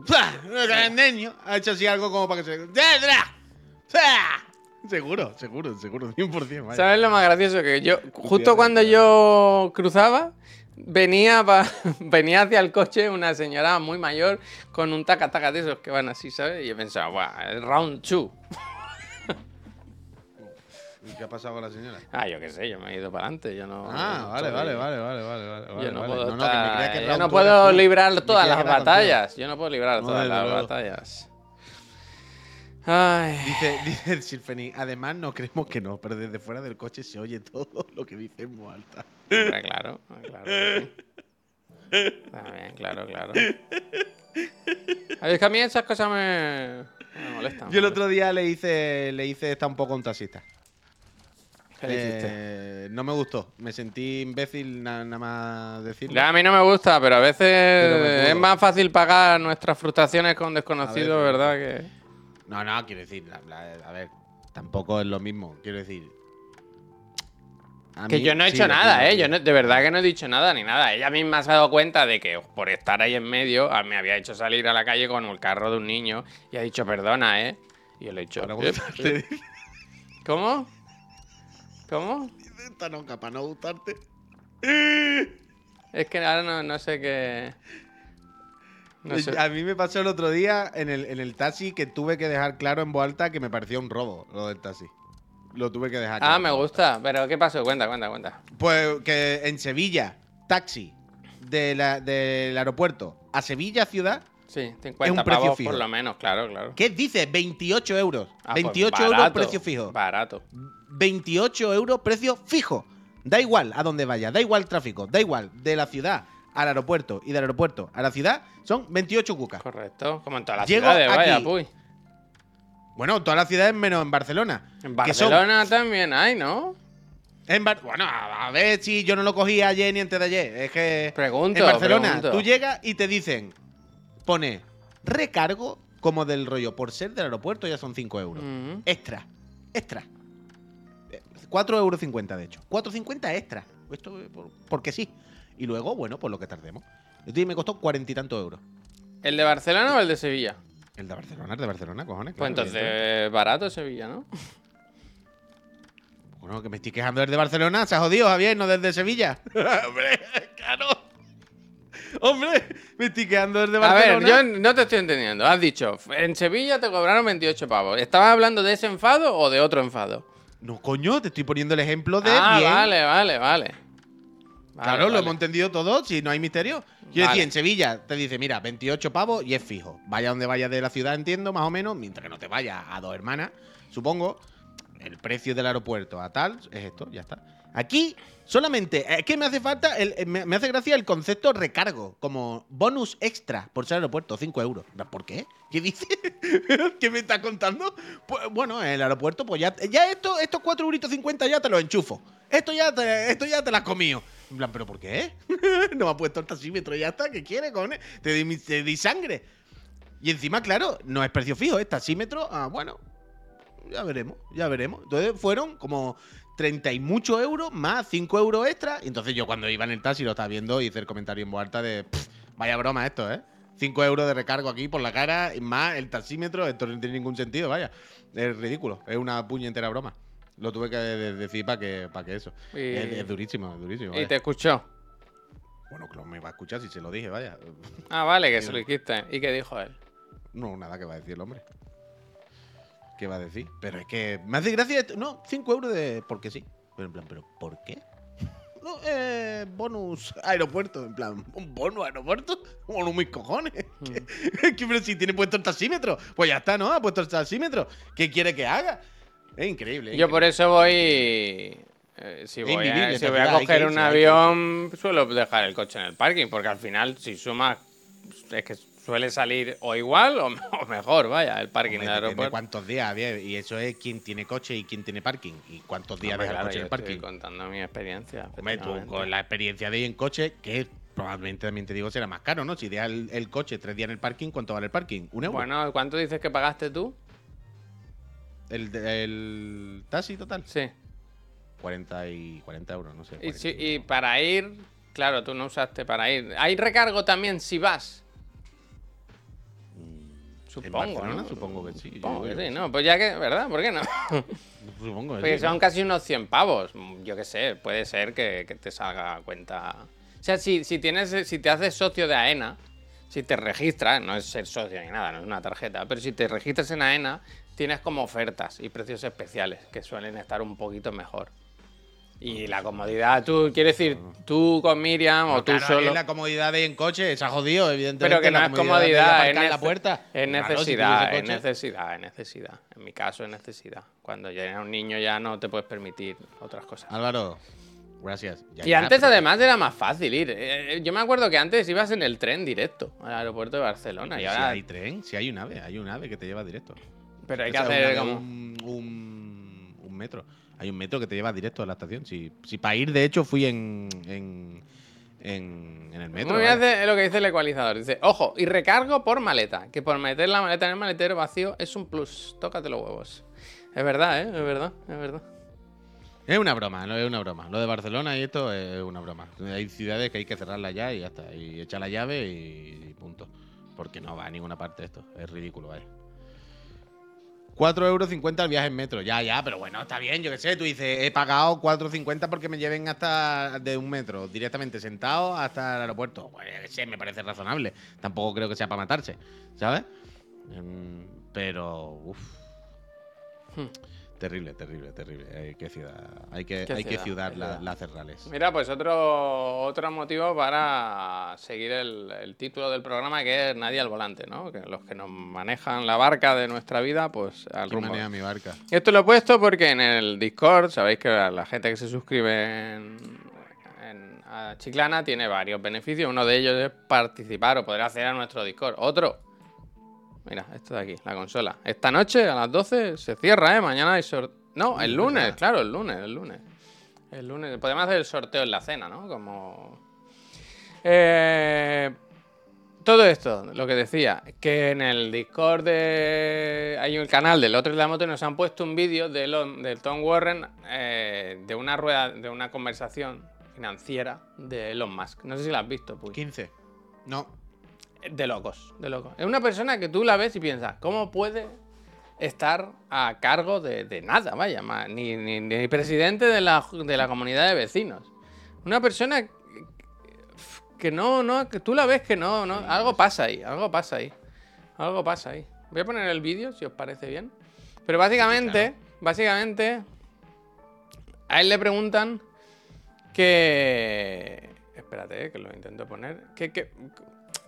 ¡Pah! El niño ha hecho así algo como para que se. ¡Dedra! ¡Pah! Seguro, seguro, seguro, 100%. Vaya. ¿Sabes lo más gracioso? Que yo, justo cuando yo cruzaba, venía, pa- venía hacia el coche una señora muy mayor con un taca-taca de esos que van así, ¿sabes? Y yo pensaba, guau, el round two. ¿Y ¿Qué ha pasado con la señora? Ah, yo qué sé, yo me he ido para adelante, yo no... Ah, vale, estoy- vale, vale, vale, vale, vale. Yo no vale. puedo, No, no, estar- yo no puedo librar todas las batallas. Yo no puedo librar todas las batallas. Ay, Dice, dice Sylphony, además no creemos que no, pero desde fuera del coche se oye todo lo que dice en voz alta. claro, claro. sí. Está bien, claro, claro. Ay, Es que a mí esas cosas me, me molestan. Yo el otro día le hice, le hice esta un poco a un taxista. ¿Qué le hiciste? Eh, no me gustó. Me sentí imbécil na- nada más decirlo. Ya, a mí no me gusta, pero a veces me es más fácil pagar nuestras frustraciones con desconocidos, A ver, ¿verdad? Que... No, no, quiero decir, la- la- a ver, tampoco es lo mismo. Quiero decir. a Que mí yo no he sí, hecho lo nada, ¿eh? Yo no- de verdad que no he dicho nada ni nada. Ella misma se ha dado cuenta de que por estar ahí en medio ah, me había hecho salir a la calle con el carro de un niño y ha dicho perdona, ¿eh? Y yo le he dicho. Para "Eh, gustarte. eh". ¿Cómo? ¿Cómo? Esta nunca, para no gustarte. Es que ahora no, no sé qué. No sé. A mí me pasó el otro día en el, en el taxi que tuve que dejar claro en voz alta que me parecía un robo lo del taxi. Lo tuve que dejar claro. Ah, me gusta. Pero ¿qué pasó? Cuenta, cuenta, cuenta. Pues que en Sevilla, taxi de la- del aeropuerto a Sevilla ciudad, Sí, 50 un precio pavos fijo. por lo menos, claro, claro. ¿qué dice? 28 euros. Ah, pues 28 euros precio fijo. Barato. 28 euros precio fijo. Da igual a dónde vaya, da igual tráfico, da igual de la ciudad al aeropuerto y del aeropuerto a la ciudad, son 28 cucas. Correcto. Como en todas las Llego ciudades, vaya, aquí. puy. Bueno, todas las ciudades menos en Barcelona. En son- Barcelona también hay, ¿no? En Bar- bueno, a, ver si yo no lo cogí ayer ni antes de ayer. Es que. Pregunto, En Barcelona, pregunto. tú llegas y te dicen. Pone recargo como del rollo. Por ser del aeropuerto ya son 5 euros. Extra. Extra. Eh, 4,50 euros, de hecho. 4,50 extra. Esto eh, por- porque sí. Y luego, bueno, pues lo que tardemos. Esto me costó cuarenta y tantos euros. ¿El de Barcelona o el de Sevilla? El de Barcelona, el de Barcelona, cojones. Pues claro, entonces, barato Sevilla, ¿no? Bueno, que me estoy quejando desde Barcelona, se ha jodido, Javier, no desde Sevilla. Hombre, claro. Hombre, me estoy quejando desde A ver, Barcelona. yo no te estoy entendiendo. Has dicho, en Sevilla te cobraron 28 pavos. ¿Estabas hablando de ese enfado o de otro enfado? No, coño, te estoy poniendo el ejemplo de ah, bien. vale, vale, vale. Vale, Claro, lo hemos entendido todo, si no hay misterio. Quiero Vale. decir, en Sevilla te dice, mira, 28 pavos y es fijo. Vaya donde vayas de la ciudad, entiendo, más o menos, mientras que no te vayas a dos hermanas, supongo. El precio del aeropuerto a tal es esto, ya está. Aquí solamente, es que me hace falta, el- me, me hace gracia el concepto recargo, como bonus extra por ser aeropuerto, 5 euros. ¿Por qué? ¿Qué dice? ¿Qué me está contando? Pues bueno, en el aeropuerto, pues ya, ya esto, estos 4 euritos 50 ya te los enchufo. Esto ya te, esto ya te las has comido. En plan, ¿pero por qué? no me ha puesto el taxímetro y ya está. ¿Qué quiere, cojones? Te di, te di sangre. Y encima, claro, no es precio fijo, es taxímetro. Ah, bueno, ya veremos, ya veremos. Entonces fueron como 30 y muchos euros más 5 euros extra. Y entonces yo cuando iba en el taxi lo estaba viendo y hice el comentario en voz de "Pff, vaya broma esto, ¿eh? 5 euros de recargo aquí por la cara más el taxímetro. Esto no tiene ningún sentido, vaya. Es ridículo, es una puñetera broma. Lo tuve que de- decir para que, para que eso. Y- Es, es durísimo, es durísimo. Y te escuchó. Bueno, que me va a escuchar si se lo dije, vaya. Ah, vale, que se lo dijiste. ¿Y qué dijo él? No, nada que va a decir el hombre. ¿Qué va a decir? Pero es que me hace gracia. esto- No, 5 euros de. Porque sí. Pero en plan, ¿pero por qué? No, eh, bonus aeropuerto. En plan, ¿un bonus aeropuerto? Bueno, mis cojones. ¿Qué, qué- pero si tiene puesto el taxímetro. Pues ya está, ¿no? Ha puesto el taxímetro. ¿Qué quiere que haga? Es increíble. Yo por increíble. eso voy. eh, si voy, a, si voy a que coger un que avión, suelo dejar el coche en el parking, porque al final, si sumas, es que suele salir o igual o, o mejor, vaya, el parking del aeropuerto. cuántos días. Y eso es quién tiene coche y quién tiene parking. Y cuántos días Hombre, deja claro, el coche en el parking. estoy contando mi experiencia. Hombre, tú con la experiencia de ir en coche, ¿qué Probablemente también te digo será más caro, ¿no? Si dejas el, el coche tres días en el parking, ¿cuánto vale el parking? ¿Un euro? Bueno, ¿cuánto dices que pagaste tú? El, el taxi total. Sí. 40 y 40 euros, no sé. Y, 40 si- y para ir, claro, tú no usaste para ir. ¿Hay recargo también si vas? ¿En Supongo? ¿no? Supongo que sí. Supongo que sí, ¿no? Pues ya que, ¿verdad? ¿Por qué no? Supongo que Porque sí, son ¿no? casi unos 100 pavos. Yo qué sé, puede ser que, que te salga a cuenta. O sea, si, si, tienes, si te haces socio de AENA, si te registras, no es ser socio ni nada, no es una tarjeta, pero si te registras en AENA, tienes como ofertas y precios especiales que suelen estar un poquito mejor. Y la comodidad, tú, quiero decir, tú con Miriam o tú claro, solo. ahí la comodidad de ir en coche se ha jodido, evidentemente. Pero que no es comodidad, es, aparcar en la nece- puerta. es Claro, si necesidad, es necesidad, es necesidad. En mi caso es necesidad. Cuando ya eres un niño ya no te puedes permitir otras cosas. Álvaro, gracias. Ya, Y ya, antes pero- además era más fácil ir. Eh, eh, Yo me acuerdo que antes ibas en el tren directo al aeropuerto de Barcelona. Y Si ahora... hay tren, si hay un ave, hay un ave que te lleva directo. Pero hay que O sea, un hacer como... un, un- un metro. Hay un metro que te lleva directo a la estación. Si, si para ir, de hecho, fui en, en, en, en el metro. Muy bien lo que dice el ecualizador. Dice, ojo, y recargo por maleta. Que por meter la maleta en el maletero vacío es un plus. Tócate los huevos. Es verdad, ¿eh? Es verdad, es verdad. Es una broma, no es una broma. Lo de Barcelona y esto es una broma. Hay ciudades que hay que cerrarlas ya y ya está. Y echar la llave y punto. Porque no va a ninguna parte esto. Es ridículo, vaya. 4,50 euros el viaje en metro. Ya, ya, pero bueno, está bien, yo qué sé. Tú dices, he pagado 4,50 porque me lleven hasta de un metro, directamente sentado hasta el aeropuerto. Pues yo qué sé, me parece razonable. Tampoco creo que sea para matarse, ¿sabes? Em, pero, uff. Hmm. Terrible, terrible, terrible. Hay que ciudad, hay que, ¿Qué hay que ciudad? ciudad ¿Qué la- ciudad? las cerrales. Mira, pues otro, otro motivo para seguir el, el título del programa que es Nadie al volante, ¿no? Que los que nos manejan la barca de nuestra vida, pues al ¿Quién rumbo. maneja mi barca? Esto lo he puesto porque en el Discord, sabéis que la la gente que se suscribe en, en- a Chiclana tiene varios beneficios. Uno de ellos es participar o poder acceder a nuestro Discord. Otro, mira, esto de aquí, la consola. Esta noche a las 12 se cierra, ¿eh? Mañana hay sorteo. No, el lunes, claro, el lunes, el lunes. El lunes. Podemos hacer el sorteo en la cena, ¿no? Como. Eh, todo esto, lo que decía, que en el Discord de... hay un canal del otro de la moto y nos han puesto un vídeo de del Tom Warren eh, de una rueda, de una conversación financiera de Elon Musk. No sé si la has visto, Puy. 15. No. De locos, de locos. Es una persona que tú la ves y piensas, ¿cómo puede estar a cargo de, de nada? Vaya, ni, ni, ni presidente de la, de la comunidad de vecinos. Una persona que no, no, que tú la ves que no, no, algo pasa ahí, algo pasa ahí, algo pasa ahí. Voy a poner el vídeo si os parece bien. Pero básicamente, básicamente, a él le preguntan que, espérate, eh, que lo intento poner, que, que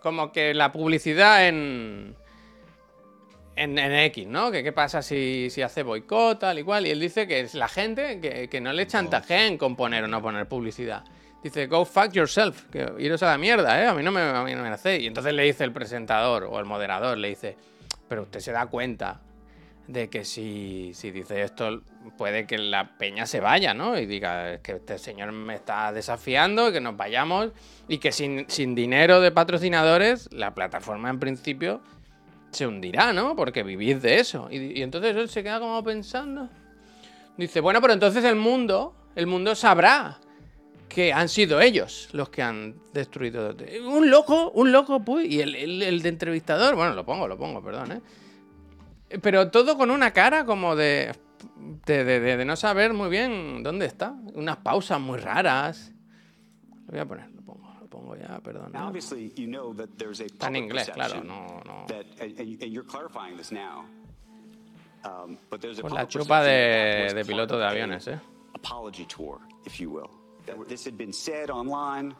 como que la publicidad en, en, en X, ¿no? Que qué pasa si, si hace boicot, tal y cual. Y él dice que es la gente que, que no le chantajeen con poner o no poner publicidad. Dice, go fuck yourself, que iros a la mierda, ¿eh? A mí no me, a mí no me hace. Y entonces le dice el presentador o el moderador, le dice, pero usted se da cuenta de que si, si dice esto puede que la peña se vaya, ¿no? Y diga "Es que este señor me está desafiando, que nos vayamos y que sin, sin dinero de patrocinadores la plataforma en principio se hundirá, ¿no? Porque vivís de eso. Y, y entonces él se queda como pensando. Dice, bueno, pero entonces el mundo, el mundo sabrá que han sido ellos los que han destruido. Un loco, un loco, pues, y el, el, el de entrevistador, bueno, lo pongo, lo pongo, perdón, ¿eh? Pero todo con una cara como de, de, de- de- de no saber muy bien dónde está. Unas pausas muy raras. Lo voy a poner, lo pongo, lo pongo ya, perdón. Está en inglés, claro, no, no. That, and, and- and you're clarifying this now. Um, but there's a Pues la chupa de, de piloto de aviones, ¿eh? Apology tour, if you will. That this had been said online.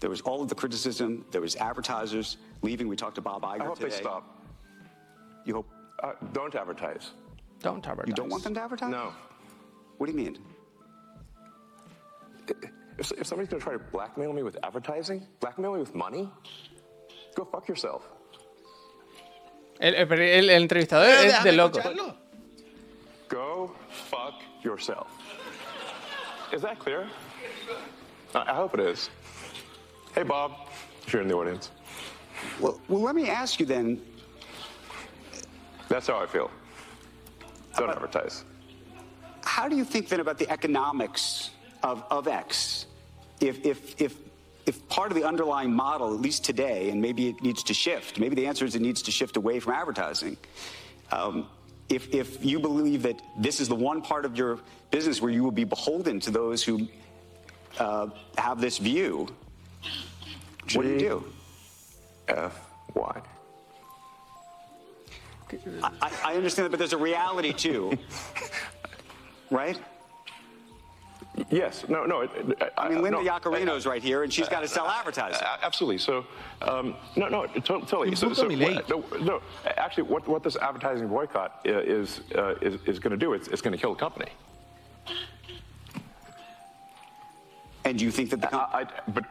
There was all of the criticism. There was advertisers leaving. We talked to Bob Iger I hope today. they stop. You hope Uh, don't advertise. Don't advertise. you don't want them to advertise? No. What do you mean? If, if somebody's going to try to blackmail me with advertising, blackmail me with money, go fuck yourself. El, el- el- el entrevistador Pero es de loco. escucharlo. Go fuck yourself. Is that clear? I I hope it is. Hey, Bob, if you're in the audience. Well, well, let me ask you then. That's how I feel. Don't advertise. How do you think then about the economics of, of X? If, if, if, if part of the underlying model, at least today, and maybe it needs to shift, maybe the answer is it needs to shift away from advertising. Um, if, if you believe that this is the one part of your business where you will be beholden to those who uh, have this view, what do you do? F Y. I, I- I understand that, but there's a reality too, right? Yes. No. No. it- it- I mean, Linda no, Yacarino's right here, and she's got to sell advertising. Uh, absolutely. So, um, no, no, to- totally. Un So, punto so Milei. what- no, no, actually, what, what this advertising boycott is uh, is, is going to do, it's, it's going to kill the company. And you think that the com- I, I, but,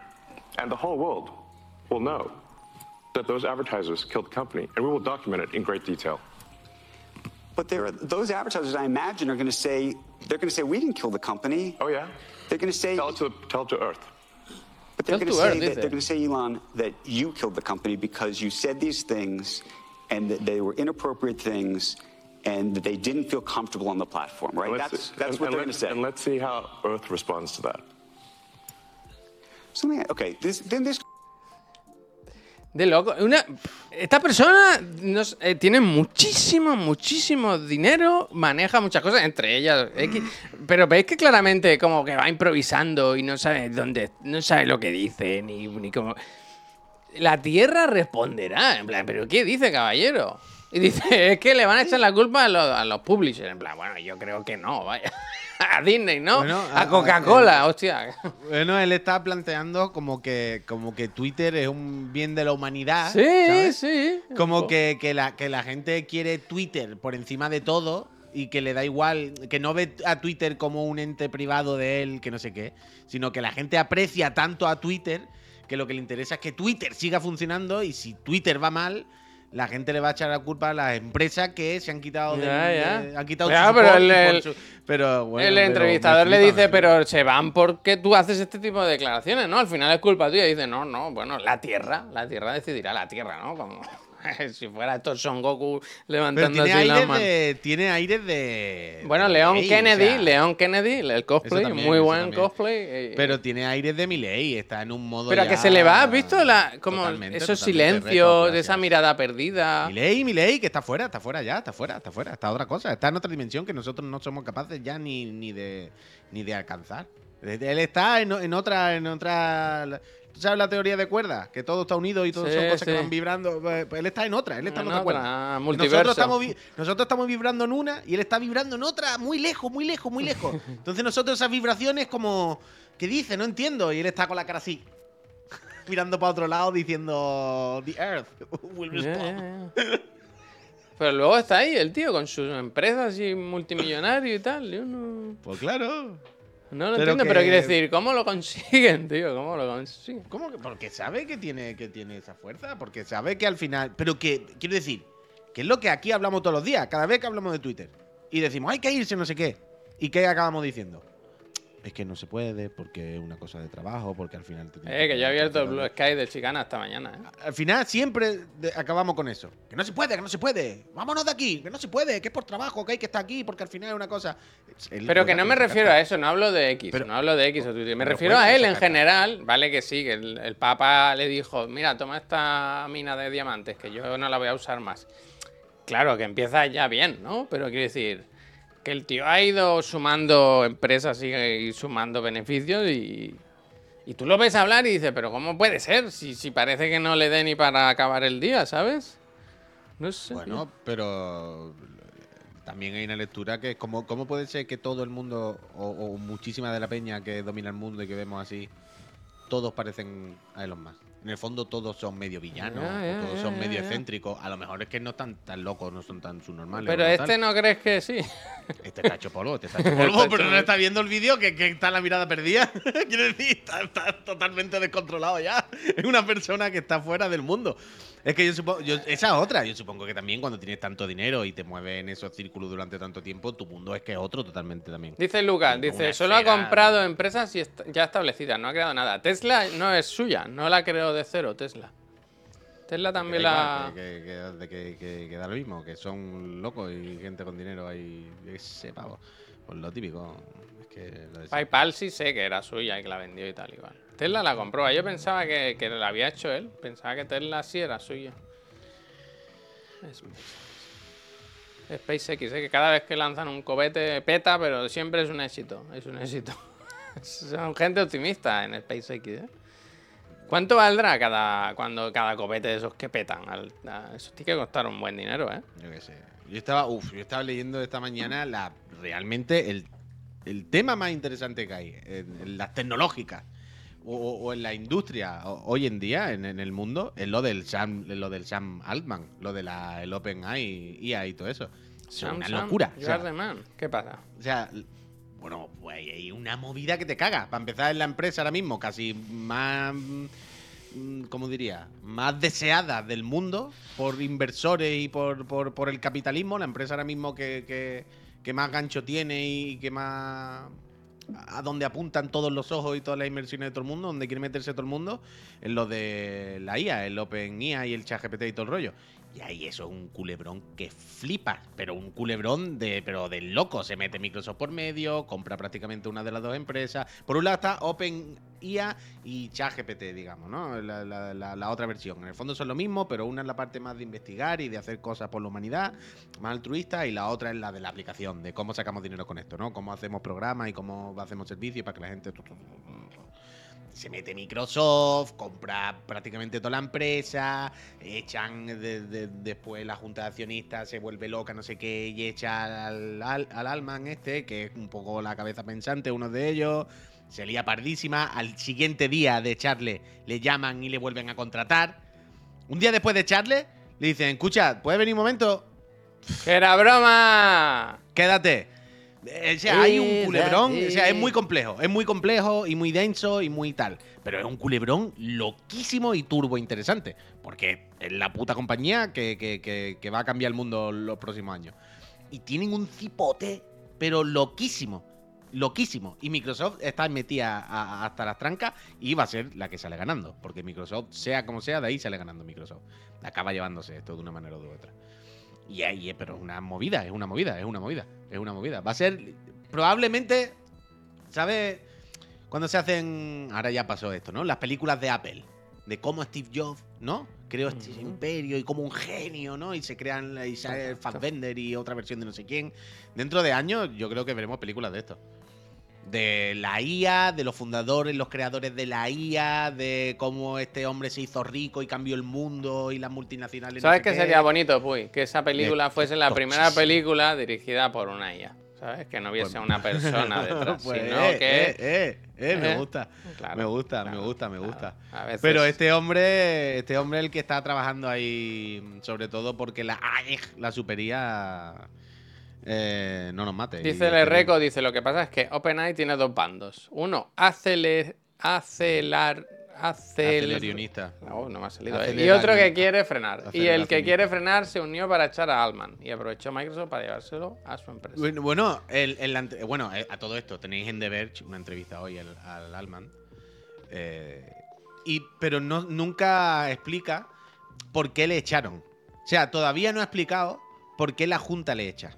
and the whole world will know that those advertisers killed the company, and we will document it in great detail. But there are, those advertisers, I imagine, are going to say they're going to say we didn't kill the company. Oh yeah. They're going to say, Tell it to tell it to Earth. but they're Tell going to to say Earth, that, is they're going to say, Elon, that you killed the company because you said these things, and that they were inappropriate things, and that they didn't feel comfortable on the platform. Right? Let's- That's that's and- what and they're going to say. And let's see how Earth responds to that. Something. Okay. This, then this De loco. Una, esta persona eh, tiene muchísimo, muchísimo dinero, maneja muchas cosas, entre ellas. Pero veis que claramente como que va improvisando y no sabe dónde, no sabe lo que dice, ni, ni cómo. La tierra responderá, en plan, ¿pero qué dice, caballero? Y dice, es que le van a echar la culpa a los, a los publishers. En plan, bueno, yo creo que no, vaya. A Disney, ¿no? Bueno, a Coca-Cola, hostia. Bueno, él está planteando como que, como que Twitter es un bien de la humanidad. Sí, ¿sabes? sí. Como que, que la, que la gente quiere Twitter por encima de todo y que le da igual, que no ve a Twitter como un ente privado de él, que no sé qué, sino que la gente aprecia tanto a Twitter que lo que le interesa es que Twitter siga funcionando y si Twitter va mal, la gente le va a echar la culpa a las empresas que se han quitado del- Ya, ya. de- han quitado Ya, su pero el- y por el- su- pero bueno, el pero entrevistador le dice, pero se van porque tú haces este tipo de declaraciones, ¿no? Al final es culpa tuya. Y dice, no, no, bueno, la Tierra, la Tierra decidirá, la Tierra, ¿no? Como si fuera esto Son Goku levantando tiene así la mano. de, tiene aires de Bueno, León Kennedy, o sea, León Kennedy, el cosplay, también, muy buen también. cosplay. eh, Pero tiene aires de Milei, está en un modo pero ya que se le va, ¿has visto la, como totalmente, esos totalmente silencios, de esa mirada perdida? Milei, Milei, que está fuera, está fuera ya, está fuera, está fuera, está otra cosa, está en otra dimensión que nosotros no somos capaces ya ni, ni de ni de alcanzar. Él está en, en otra, en otra. ¿Tú sabes la teoría de cuerdas? Que todo está unido y todo Sí, son cosas que sí. van vibrando. Pues él está en otra, él está en, En otra, cuerda. multiverso. Nosotros estamos, nosotros estamos vibrando en una y él está vibrando en otra, muy lejos, muy lejos, muy lejos. Entonces nosotros esas vibraciones como. ¿Qué dice? No entiendo. Y él está con la cara así. Mirando para otro lado diciendo. The Earth will respond". ya, ya. Pero luego está ahí el tío con sus empresas así multimillonario y tal. Yo no, Pues claro. No lo Pero entiendo, que- pero quiero decir, ¿cómo lo consiguen, tío? ¿Cómo lo consiguen? ¿Cómo que? Porque sabe que tiene, que tiene esa fuerza, porque sabe que al final. Pero que, quiero decir, que es lo que aquí hablamos todos los días, cada vez que hablamos de Twitter. Y decimos, hay que irse, no sé qué. ¿Y qué acabamos diciendo? Es que no se puede, porque es una cosa de trabajo, porque al final. te tienes Eh, que yo he abierto el Blue Sky del Chicana esta mañana, ¿eh? Al final siempre de- acabamos con eso. Que no se puede, que no se puede. Vámonos de aquí, que no se puede, que es por trabajo, que hay que estar aquí, porque al final es una cosa. Pero que no me refiero a eso, no hablo de X, Pero- no hablo de X o Twitter. Me refiero a él en general, vale que sí, que el, el Papa le dijo, mira, toma esta mina de diamantes, que yo no la voy a usar más. Claro, que empieza ya bien, ¿no? Pero quiero decir, que el tío ha ido sumando empresas y, y sumando beneficios y, y tú lo ves hablar y dices, pero ¿cómo puede ser? Si, si parece que no le dé ni para acabar el día, ¿sabes? No sé. Bueno, pero también hay una lectura que es como, ¿cómo puede ser que todo el mundo, o, o muchísima de la peña que domina el mundo y que vemos así, todos parecen a Elon Musk? En el fondo todos son medio villanos, todos son medio excéntricos. A lo mejor es que no están tan locos, no son tan subnormales. pero este tal. no crees que sí. Este está hecho polvo, este está hecho polvo, pero no está viendo el vídeo que, que está la mirada perdida. Quiero decir, está, está totalmente descontrolado ya. Es una persona que está fuera del mundo. Es que yo supongo, yo- esa es otra. Yo supongo que también cuando tienes tanto dinero y te mueves en esos círculos durante tanto tiempo, tu mundo es que es otro totalmente también. Dice Lucas, dice, solo ha comprado empresas y ya establecidas, no ha creado nada. Tesla no es suya, no la creó de cero, Tesla. Tesla también la... igual, Que, que- que- que- que da lo mismo, que son locos y gente con dinero ahí, ese pavo. Pues lo típico. Es que lo de- PayPal sí sé que era suya y que la vendió y tal igual. Tesla la compró. Yo pensaba que, que la había hecho él. Pensaba que Tesla sí era suya. Es- SpaceX, ¿eh? que cada vez que lanzan un cohete peta, pero siempre es un éxito. Es un éxito. Son gente optimista en SpaceX, ¿eh? ¿Cuánto valdrá cada, cuando cada cohete de esos que petan? Eso tiene que costar un buen dinero, ¿eh? Yo qué sé. Yo estaba, yo estaba leyendo esta mañana la realmente el, el tema más interesante que hay las tecnológicas o, en la industria hoy en día en, en el mundo es lo del Sam, lo del Sam Altman, lo de la el OpenAI IA y todo eso. Es Sam, una Sam, locura. O sea, man. ¿Qué pasa? o sea, bueno, pues hay una movida que te caga. Para empezar, en la empresa ahora mismo casi más, mm, ¿cómo diría? Más deseada del mundo por inversores y por, por- por el capitalismo. La empresa ahora mismo que, que- que más gancho tiene y que más... A donde apuntan todos los ojos y todas las inversiones de todo el mundo, donde quiere meterse todo el mundo, en lo de la IA, el Open IA y el ChatGPT y todo el rollo. Y ahí eso es un culebrón que flipas, pero un culebrón de, pero del loco. Se mete Microsoft por medio, compra prácticamente una de las dos empresas. Por un lado está OpenIA y ChatGPT, digamos, ¿no? La, otra versión. En el fondo son lo mismo, pero una es la parte más de investigar y de hacer cosas por la humanidad, más altruista, y la otra es la de la aplicación, de cómo sacamos dinero con esto, ¿no? Cómo hacemos programas y cómo hacemos servicios para que la gente se mete Microsoft, compra prácticamente toda la empresa, echan de- de- después la junta de accionistas se vuelve loca, no sé qué, y echa al, al, al Alman este, que es un poco la cabeza pensante, uno de ellos, se lía pardísima, al siguiente día de echarle le llaman y le vuelven a contratar. Un día después de echarle, le dicen, escucha, ¿puedes venir un momento? ¡Que era broma! Quédate. Eh, O sea, hay un culebrón. O sea, es muy complejo. Es muy complejo y muy denso y muy tal. Pero es un culebrón loquísimo y turbo interesante. Porque es la puta compañía que, que- que- que va a cambiar el mundo los próximos años. Y tienen un cipote, pero loquísimo. Loquísimo. Y Microsoft está metida a- a- hasta las trancas y va a ser la que sale ganando. Porque Microsoft, sea como sea, de ahí sale ganando Microsoft. Acaba llevándose esto de una manera u otra. Y ahí, eh, pero es una movida, es una movida, es una movida, es una movida. Va a ser probablemente, ¿sabes? Cuando se hacen, ahora ya pasó esto, ¿no? Las películas de Apple, de cómo Steve Jobs, ¿no? Creó este imperio y como un genio, ¿no? Y se crean, y sale el Fassbender y otra versión de no sé quién. Dentro de años yo creo que veremos películas de esto. De la IA, de los fundadores, los creadores de la IA, de cómo este hombre se hizo rico y cambió el mundo y las multinacionales. no ¿Sabes sé qué sería bonito, Puy? Que esa película fuese la primera película dirigida por una IA. ¿Sabes? Que no hubiese Pues- una persona detrás, Pues, sino eh, que... eh, eh, eh, me ¿Eh? gusta. Claro, me gusta, claro, me gusta, me claro. gusta. A veces- Pero este hombre, este hombre es el que está trabajando ahí, sobre todo porque la AIG, la supería, eh, no nos mate. Dice el Reco, dice, lo que pasa es que OpenAI tiene dos bandos. Uno, aceler, acelar, acel... Acelerionista. No, no me ha salido. ¿eh? Y otro que quiere frenar. Y el que quiere frenar se unió para echar a Altman y aprovechó Microsoft para llevárselo a su empresa. Bueno, Bueno, el- el ante- bueno, eh, a todo esto tenéis en The Verge una entrevista hoy al, al Alman. eh, y, pero no, nunca explica por qué le echaron. O sea, todavía no ha explicado por qué la Junta le echa.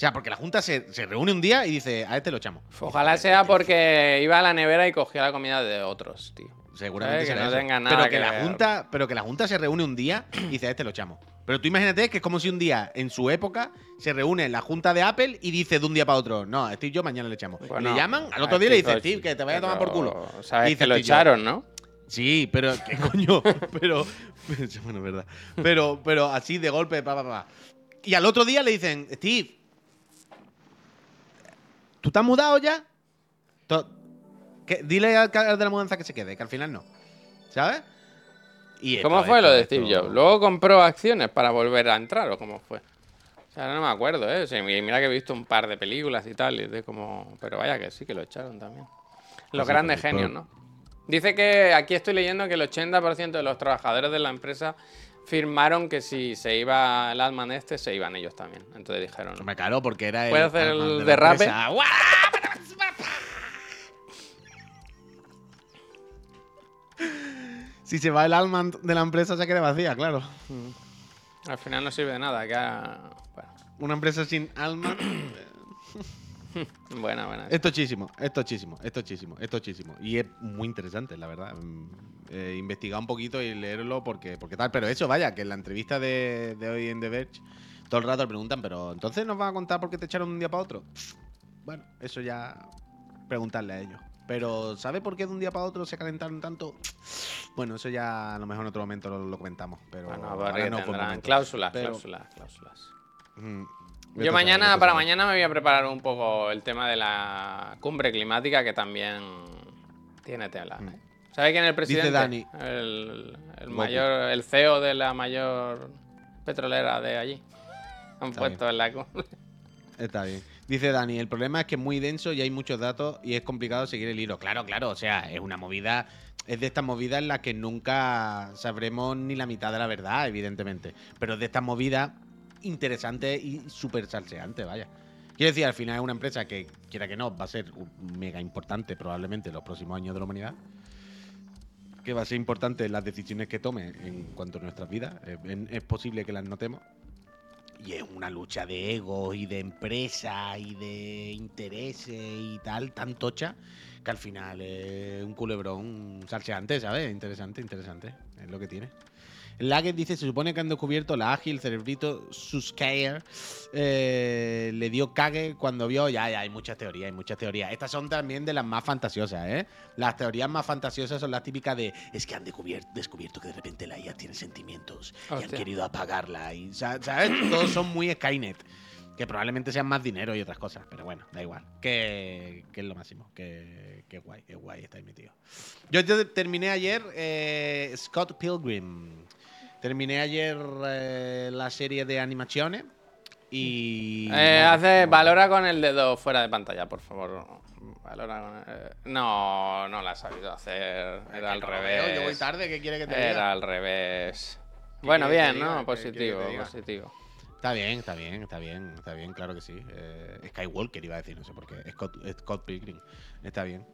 O sea, porque la Junta se, se reúne un día y dice, a este lo echamos. Ojalá sea porque iba a la nevera y cogía la comida de otros, tío. Seguramente ¿Sabes? Que será no tenga nada pero que, que la ver. junta, pero que la junta se reúne un día y dice, a este lo echamos. Pero tú imagínate que es como si un día, en su época, se reúne la junta de Apple y dice de un día para otro, no, a Steve yo mañana le echamos. Bueno, le llaman, al otro día le dice, Steve que te vaya a tomar por culo. Sabes Dice que lo echaron, ¿no? Sí, pero ¿qué coño? pero, bueno, es verdad. Pero, pero así de golpe, pa, pa, pa. Y al otro día le dicen, Steve, ¿tú te has mudado ya? Que- dile al de la mudanza que se quede, que al final no. ¿Sabes? Y ¿Cómo fue lo de esto- Steve Jobs? ¿Luego compró acciones para volver a entrar o cómo fue? O sea, no me acuerdo, ¿eh? O sea, mi- mira que he visto un par de películas y tal, y de como... pero vaya que sí, que lo echaron también. Los sí, grandes genios, ¿no? Dice que aquí estoy leyendo que el 80% de los trabajadores de la empresa firmaron que si se iba el Altman este, se iban ellos también. Entonces dijeron, Me claro, porque era el. ¿Puedo hacer el de derrape? Si se va el Alman de la empresa, se queda vacía, claro. al final no sirve de nada. Que ha- bueno, Una empresa sin Alman. buena, buena. Es tochísimo, es tochísimo, es tochísimo, es tochísimo. Y es muy interesante, la verdad. Mm, eh, investigar un poquito y leerlo porque, porque tal. Pero eso, vaya, que en la entrevista de, de hoy en The Verge, todo el rato le preguntan, pero entonces nos van a contar por qué te echaron de un día para otro. Bueno, eso ya preguntarle a ellos. Pero ¿sabe por qué de un día para otro se calentaron tanto? Bueno, eso ya a lo mejor en otro momento lo, lo comentamos. Pero Bueno, ahora porque no tendrán cláusulas, Pero- cláusulas, cláusulas. Mm, Yo mañana, para mañana me voy a preparar un poco el tema de la cumbre climática que también tiene tela. ¿eh? ¿Sabe quién es el presidente? Dani. El, mayor, el CEO de la mayor petrolera de allí. Han Está puesto en la cumbre. Está bien. Dice Dani, el problema es que es muy denso y hay muchos datos y es complicado seguir el hilo. Claro, claro, o sea, es una movida, es de estas movidas en las que nunca sabremos ni la mitad de la verdad, evidentemente. Pero es de estas movidas interesantes y súper salseantes, vaya. Quiero decir, al final es una empresa que, quiera que no, va a ser mega importante probablemente en los próximos años de la humanidad. Que va a ser importante las decisiones que tome en cuanto a nuestras vidas. Es, es posible que las notemos. Y es una lucha de egos y de empresas y de intereses y tal, tan tocha, que al final es un culebrón salseante, ¿sabes? Interesante, interesante. Es lo que tiene. Laget dice, se supone que han descubierto la ágil cerebrito Suskyer. eh, le dio cague cuando vio. Ya, ya, hay muchas teorías, hay muchas teorías. Estas son también de las más fantasiosas, ¿eh? Las teorías más fantasiosas son las típicas de es que han descubierto, descubierto que de repente la IA tiene sentimientos y han querido apagarla. Y, sa- ¿Sabes? Todos son muy Skynet. Que probablemente sean más dinero y otras cosas, pero bueno, da igual. Que, que es lo máximo. Que, que guay, que guay está ahí metido. Yo te- terminé ayer eh, Scott Pilgrim. Terminé ayer eh, la serie de animaciones y... Eh, hace, valora con el dedo fuera de pantalla, por favor. Valora con el- eh, No, no la ha sabido hacer. Es Era al revés. Yo voy tarde, ¿qué quiere que te diga? Era al revés. ¿Qué Bueno, bien, diga? ¿no? ¿Qué Positivo, positivo. Está bien, está bien, está bien, está bien, claro que sí. Eh, Skywalker iba a decir, no sé por qué. Scott, Scott Pilgrim. Está bien.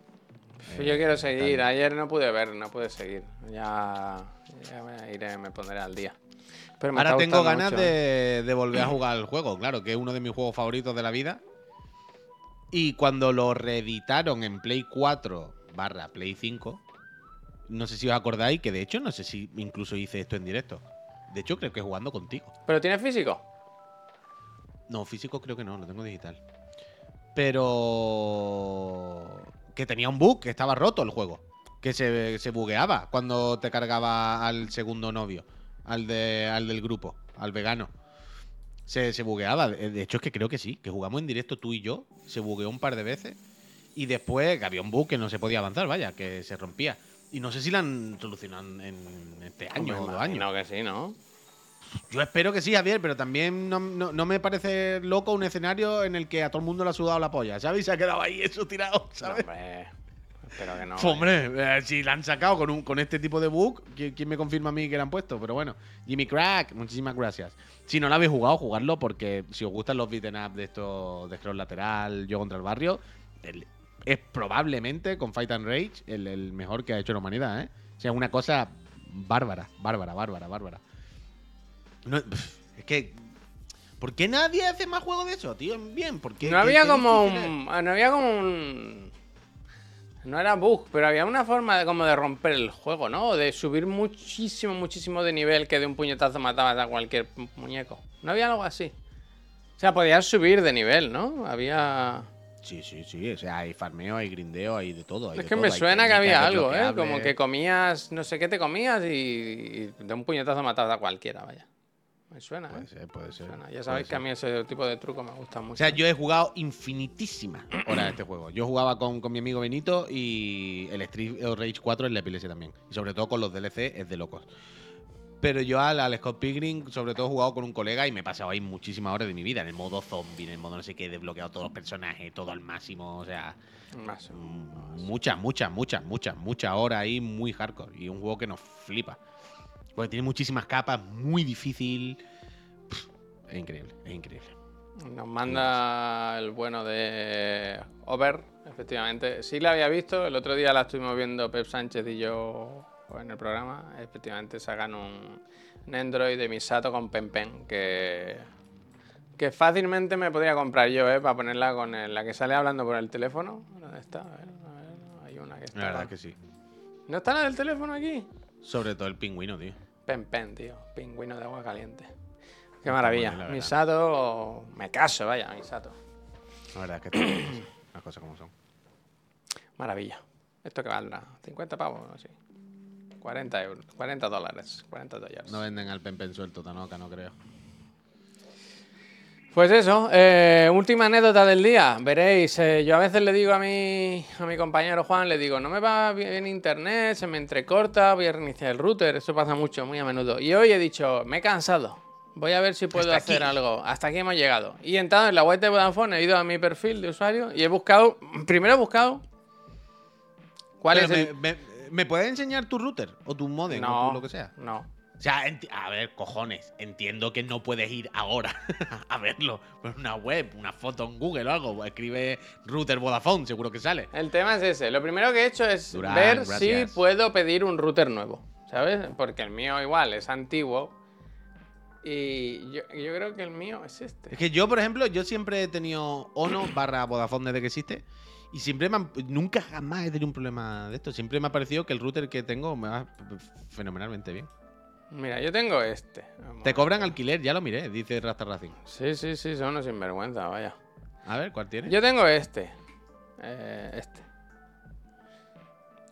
Yo Eh, quiero seguir. Ayer no pude ver, no pude seguir. Ya, ya me iré, me pondré al día. Pero me Ahora tengo ganas mucho. de, de volver a jugar al juego, claro, que es uno de mis juegos favoritos de la vida. Y cuando lo reeditaron en Play 4 barra Play 5, no sé si os acordáis, que de hecho no sé si incluso hice esto en directo. De hecho creo que jugando contigo. ¿Pero tiene físico? No, físico creo que no, lo tengo digital. Pero... Que tenía un bug, que estaba roto el juego. Que se, se bugueaba cuando te cargaba al segundo novio. Al, de, al del grupo, al vegano. Se, se bugueaba. De de hecho es que creo que sí, que jugamos en directo tú y yo. Se bugueó un par de veces. Y después que había un bug que no se podía avanzar, vaya, que se rompía. Y no sé si la han solucionado en, en este año o dos años. No, que sí, ¿no? Yo espero que sí, Javier, pero también no, no- no me parece loco un escenario en el que a todo el mundo le ha sudado la polla, ¿sabes? Y se ha quedado ahí eso tirado, No, ¿sabes? hombre. Espero que no. Hombre, eh, si la han sacado con, un, con este tipo de bug, ¿quién, quién me confirma a mí que la han puesto? Pero bueno, Jimmy Crack, muchísimas gracias. Si no lo habéis jugado, jugadlo porque si os gustan los beaten up de estos de scroll lateral, yo contra el barrio, el- es probablemente con Fight and Rage el, el mejor que ha hecho la humanidad, ¿eh? O sea, una cosa bárbara, bárbara, bárbara, bárbara. No, es que. ¿Por qué nadie hace más juegos de eso, tío? Bien, ¿por qué? No había como un. No había como un. No era bug, pero había una forma de como de romper el juego, ¿no? De subir muchísimo, muchísimo de nivel que de un puñetazo matabas a cualquier mu- muñeco. ¿No había algo así? O sea, podías subir de nivel, ¿no? Había. Sí, sí, sí. O sea, hay farmeo, hay grindeo, hay de todo. hay Es de que todo, me hay suena que había algo, ¿eh? Como que comías, no sé qué te comías y, y de un puñetazo matabas a cualquiera, vaya. Me suena, Puede ¿eh? ser, puede ser. Suena. Ya sabéis que ser. a mí ese tipo de truco me gusta mucho. O sea, yo he jugado infinitísimas horas a este juego. Yo jugaba con, con mi amigo Benito y el Street Rage 4 es la epilepsia también. Y sobre todo con los DLC es de locos. Pero yo al, al Scott Pilgrim, sobre todo, he jugado con un colega y me he pasado ahí muchísimas horas de mi vida. En el modo zombie, en el modo no sé qué, he desbloqueado todos los personajes, todo al máximo. O sea, mm, muchas, muchas, muchas, muchas, muchas horas ahí muy hardcore. Y un juego que nos flipa. Porque tiene muchísimas capas, muy difícil. Pff, es increíble, es increíble. Nos manda el bueno de Over, efectivamente. Sí la había visto, el otro día la estuvimos viendo Pep Sánchez y yo en el programa. Efectivamente sacan un, un Android de Misato con Pen Pen que, que fácilmente me podría comprar yo, ¿eh? Para ponerla con el- la que sale hablando por el teléfono. ¿Dónde está? A ver, a ver, hay una que está. La verdad que sí. ¿No está la del teléfono aquí? Sobre todo el pingüino, tío. Pen Pen, tío. Pingüino de agua caliente. Qué maravilla. bueno. Misato, me caso, vaya, Misato. La verdad es que las cosas como son. Maravilla. ¿Esto qué valdrá? ¿50 pavos? Sí. 40 euros. 40 dólares. 40 dólares. No venden al Pen Pen suelto, Tanoka, no creo. Pues eso, eh, última anécdota del día. Veréis, eh, yo a veces le digo a mi, a mi compañero Juan, le digo, no me va bien internet, se me entrecorta, voy a reiniciar el router. Eso pasa mucho, muy a menudo. Y hoy he dicho, me he cansado. Voy a ver si puedo Hasta hacer aquí. algo. Hasta aquí hemos llegado. Y entrado en la web de Vodafone, he ido a mi perfil de usuario y he buscado, primero he buscado cuál Pero es me, el... me- ¿me puedes enseñar tu router? O tu modem, o No, tu lo que sea. no. O sea, a ver, cojones, entiendo que no puedes ir ahora a verlo por una web, una foto en Google o algo. Escribe router Vodafone, seguro que sale. El tema es ese. Lo primero que he hecho es Durán, ver gracias. si puedo pedir un router nuevo, ¿sabes? Porque el mío igual es antiguo. Y yo, yo creo que el mío es este. Es que yo, por ejemplo, yo siempre he tenido Ono barra Vodafone desde que existe. Y siempre me han- nunca jamás he tenido un problema de esto. Siempre me ha parecido que el router que tengo me va fenomenalmente bien. Mira, yo tengo este. Vamos Te cobran alquiler, ya lo miré, dice Rasta Racing. Sí, sí, sí, son unos sinvergüenza, vaya. A ver, ¿cuál tienes? Yo tengo este. Eh, este.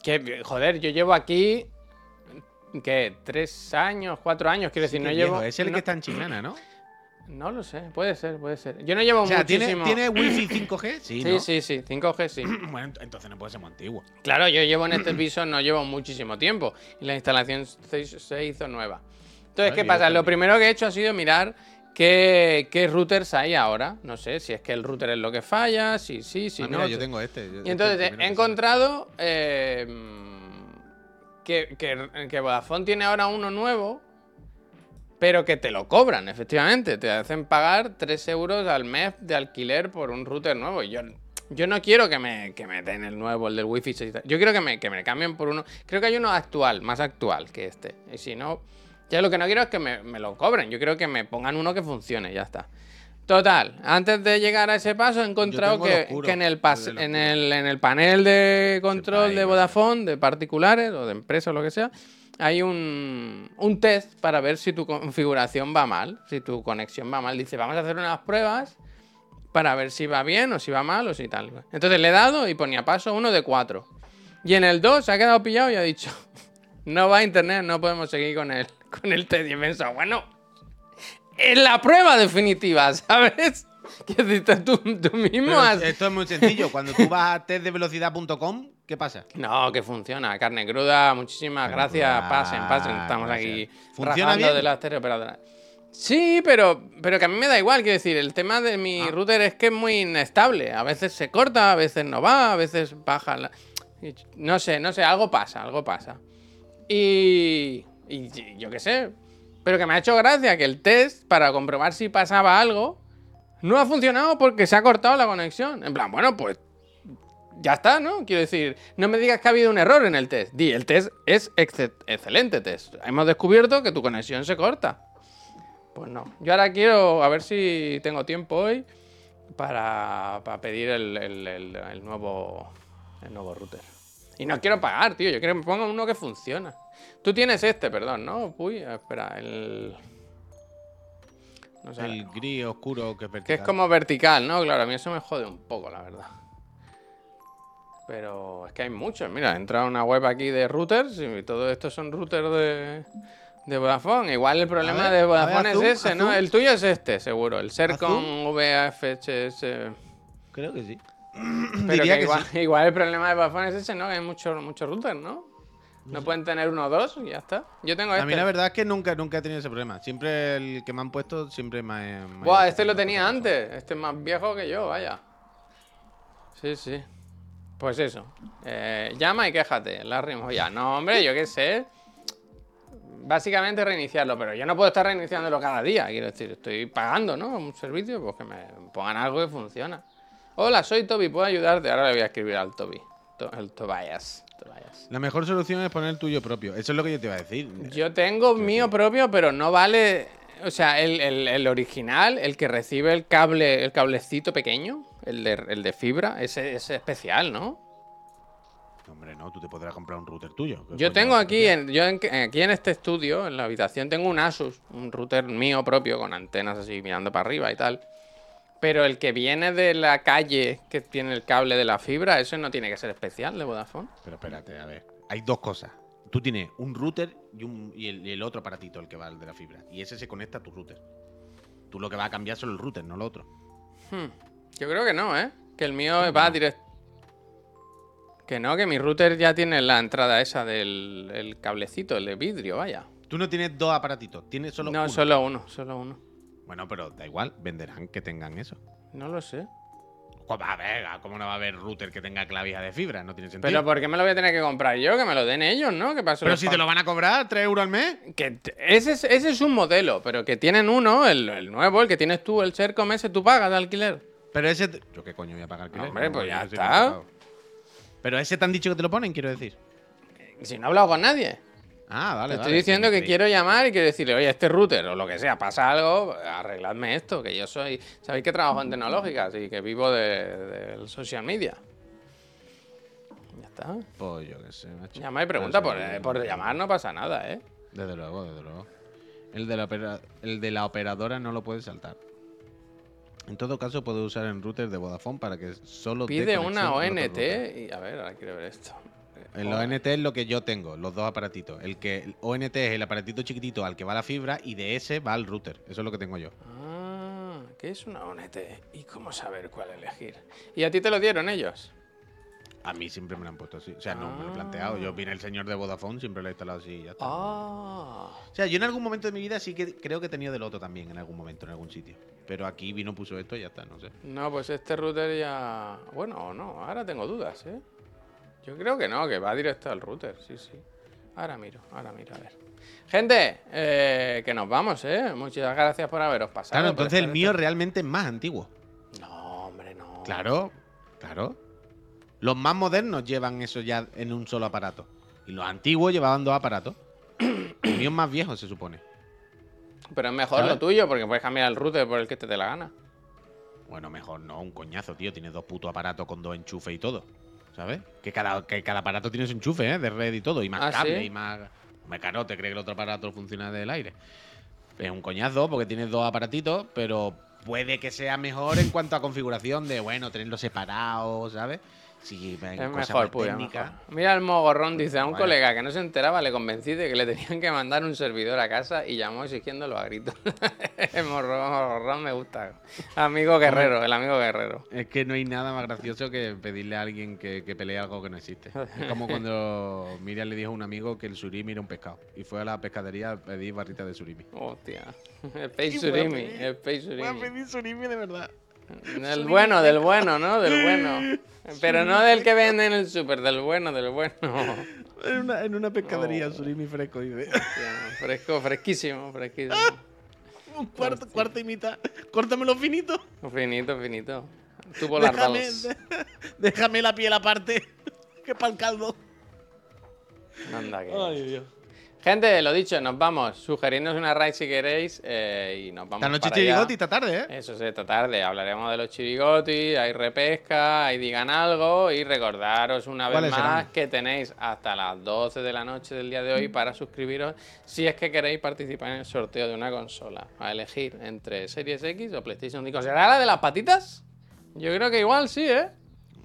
Que, joder, yo llevo aquí. ¿Qué? ¿Tres años? ¿Cuatro años? Quiero decir, no llevo. Es el no, que está en Chimana, ¿no? No lo sé, puede ser, puede ser. Yo no llevo O sea, ¿tiene, muchísimo. ¿tiene wifi 5G? Sí, Sí, ¿no? sí, sí, 5G sí. Bueno, ent- entonces no puede ser muy antiguo. Claro, yo llevo en este piso, no llevo muchísimo tiempo. Y la instalación se, se hizo nueva. Entonces, ¿qué pasa? Lo primero que he hecho ha sido mirar qué, qué routers hay ahora. No sé si es que el router es lo que falla, si sí, si Ah, no. mira, yo si- tengo este. yo- Y entonces este he primero que encontrado eh, que, que, que Vodafone tiene ahora uno nuevo, pero que te lo cobran, efectivamente. Te hacen pagar 3 euros al mes de alquiler por un router nuevo. Y yo, yo no quiero que me, que me den el nuevo, el del Wi-Fi 6. Yo quiero que me, que me cambien por uno. Creo que hay uno actual, más actual que este. Y si no, ya lo que no quiero es que me, me lo cobren. Yo quiero que me pongan uno que funcione, ya está. Total, antes de llegar a ese paso he encontrado que, que en, el pas- en, el, en el panel de control de. Vodafone, de particulares o de empresas o lo que sea, hay un, un test para ver si tu configuración va mal, si tu conexión va mal. Dice, vamos a hacer unas pruebas para ver si va bien o si va mal o si tal. Entonces le he dado y ponía paso uno de cuatro. Y en el 2 se ha quedado pillado y ha dicho, no va a internet, no podemos seguir con el, con el test. Y he pensado, bueno, es la prueba definitiva, ¿sabes? Que tú, tú mismo Pero has... esto es muy sencillo. Cuando tú vas a testdevelocidad.com, ¿qué pasa? No, que funciona. Carne cruda, muchísimas Carne gracias. cruda, Pasen, pasen. Estamos gracias. aquí ¿Funciona bien? de las teleoperadoras. Sí, pero, pero que a mí me da igual. Quiero decir, el tema de mi Ah. router es que es muy inestable. A veces se corta, a veces no va, a veces baja. la- No sé, no sé, algo pasa, algo pasa. Y, y yo qué sé. Pero que me ha hecho gracia que el test para comprobar si pasaba algo no ha funcionado porque se ha cortado la conexión. En plan, bueno, pues ya está, ¿no? Quiero decir, no me digas que ha habido un error en el test. Di, el test es exce- excelente test. Hemos descubierto que tu conexión se corta. Pues no. Yo ahora quiero a ver si tengo tiempo hoy para, para pedir el, el- el- el nuevo, el nuevo router. Y no quiero pagar, tío. Yo quiero que me pongan uno que funciona. Tú tienes este, perdón, ¿no? Uy, espera, el... No sé. El gris oscuro que vertical. Que es como vertical, ¿no? Claro, a mí eso me jode un poco, la verdad. Pero es que hay muchos. Mira, he entrado a una web aquí de routers y todos estos son routers de, de Vodafone. Igual el problema ver, de a ver, Vodafone azul, es ese, ¿no? El tuyo es este, seguro. El ser ¿Azul? con VHS. Creo que sí. Pero Diría que que igual, sí. igual el problema de Vodafone es ese, ¿no? Que hay muchos muchos routers, ¿no? No pueden tener uno o dos y ya está. Yo tengo A este. mí la verdad es que nunca, nunca he tenido ese problema. Siempre el que me han puesto, siempre me Buah, este lo tenía antes. Este es más viejo que yo, vaya. Sí, sí. Pues eso. Eh, llama y quéjate, Larry Moya. No, hombre, yo qué sé. básicamente reiniciarlo, pero yo no puedo estar reiniciándolo cada día. Quiero decir, estoy pagando, ¿no? Un servicio, pues que me pongan algo que funciona. Hola, soy Toby, ¿puedo ayudarte? Ahora le voy a escribir al Toby. To- el Tobias. Tobias. La mejor solución es poner el tuyo propio. Eso es lo que yo te iba a decir. Yo tengo mío propio, pero no vale. O sea, el, el- el original, el que recibe el cable, el cablecito pequeño, el de, el de fibra, ese es especial, ¿no? Hombre, no, tú te podrás comprar un router tuyo. ¿Qué Yo tengo aquí, en, yo en- aquí en este estudio, en la habitación, tengo un Asus, un router mío propio con antenas así mirando para arriba y tal. Pero el que viene de la calle, que tiene el cable de la fibra, eso no tiene que ser especial de Vodafone. Pero espérate, a ver. Hay dos cosas. Tú tienes un router y, un, y, el, el otro aparatito, el que va el de la fibra. Y ese se conecta a tu router. Tú lo que vas a cambiar solo el router, no lo otro. Hmm. Yo creo que no, ¿eh? Que el mío va directo. Que no, que mi router ya tiene la entrada esa del el cablecito, el de vidrio, vaya. Tú no tienes dos aparatitos, tienes solo no, uno. solo uno, solo uno. Bueno, pero da igual, venderán que tengan eso. No lo sé. ¿Cómo va a haber? ¿Cómo no va a haber router que tenga clavija de fibra? No tiene sentido. Pero ¿por qué me lo voy a tener que comprar yo? Que me lo den ellos, ¿no? ¿Qué pasó? Pero si te lo van a cobrar, 3 euros al mes. Que ese, es, ese es un modelo, pero que tienen uno, el, el nuevo, el que tienes tú, el Sercom ese, tú pagas de alquiler. Pero ese. ¿Yo qué coño voy a pagar alquiler? Hombre, pues yo ya está. Pero ese te han dicho que te lo ponen, quiero decir. Si no he hablado con nadie. Ah, vale. Te estoy vale. diciendo que Sí. quiero llamar y quiero decirle, oye, este router o lo que sea, pasa algo, arregladme esto, que yo soy. Sabéis que trabajo en tecnológicas y que vivo de- del social media. Ya está. Pues yo qué sé, macho. Llama y pregunta, por, eh, por llamar no pasa nada, ¿eh? Desde luego, desde luego. El de, la opera- el de la operadora no lo puedes saltar. En todo caso, puedes usar en router de Vodafone para que solo Pide una ONT y a ver, ahora quiero ver esto. El ONT es lo que yo tengo, los dos aparatitos. El que el ONT es el aparatito chiquitito al que va la fibra y de ese va al router. Eso es lo que tengo yo. Ah, ¿qué es una ONT? ¿Y cómo saber cuál elegir? ¿Y a ti te lo dieron ellos? A mí siempre me lo han puesto así. O sea, no me lo he planteado. Yo vine el señor de Vodafone, siempre lo he instalado así y ya está. Ah. O sea, yo en algún momento de mi vida sí que creo que he tenido del otro también, en algún momento, en algún sitio. Pero aquí vino, puso esto y ya está, no sé. No, pues este router ya. Bueno, o no, ahora tengo dudas, ¿eh? Yo creo que no, que va directo al router, sí, sí. Ahora miro, ahora miro, a ver. Gente, eh, que nos vamos, ¿eh? Muchas gracias por haberos pasado. Claro, entonces el mío este- realmente es más antiguo. No, hombre, no. Claro, claro. Los más modernos llevan eso ya en un solo aparato. Y los antiguos llevaban dos aparatos. El mío es más viejo, se supone. Pero es mejor ¿Sabes? lo tuyo, porque puedes cambiar el router por el que te dé la gana. Bueno, mejor no, un coñazo, tío. Tienes dos putos aparatos con dos enchufes y todo. ¿Sabes? Que cada, que cada aparato tiene su enchufe, ¿eh? De red y todo. Y más ¿Ah, cable sí? y más. Me caro, te cree que el otro aparato funciona del aire. Es un coñazo porque tienes dos aparatitos, pero puede que sea mejor en cuanto a configuración de, bueno, tenerlos separados, ¿sabes? Sí, en Es mejor. Mira el mogorrón, dice, a un Vaya. colega que no se enteraba le convencí de que le tenían que mandar un servidor a casa y llamó exigiéndolo a gritos. el mogorrón me gusta. Amigo guerrero, el amigo guerrero. Es que no hay nada más gracioso que pedirle a alguien que, que pelee algo que no existe. Es como cuando Miriam le dijo a un amigo que el surimi era un pescado. Y fue a la pescadería a pedir barritas de surimi. Hostia. El Space voy a Surimi, pedir- el Space Surimi. pedir surimi de verdad. Del bueno, del bueno, ¿no? Del bueno. Pero no del que venden en el súper, del bueno, del bueno. En una, en una pescadería, Oh. surimi fresco. Dice. fresco, fresquísimo, fresquísimo. un cuarto, cuarto y mitad. Córtamelo finito. Finito, finito. Tuvo las Déjame, déjame la piel aparte. Que para el caldo. Anda que- Ay, Dios. Gente, lo dicho, nos vamos. Sugerirnos una raid si queréis eh, y nos vamos Esta noche para allá. chirigoti, esta tarde, ¿eh? Eso es esta tarde. Hablaremos de los chirigotis, hay repesca, hay digan algo y recordaros una vez ¿Cuáles más serán? que tenéis hasta las 12 de la noche del día de hoy para suscribiros si es que queréis participar en el sorteo de una consola. A elegir entre Series X o PlayStation 5. ¿Será la de las patitas? Yo creo que igual sí, ¿eh?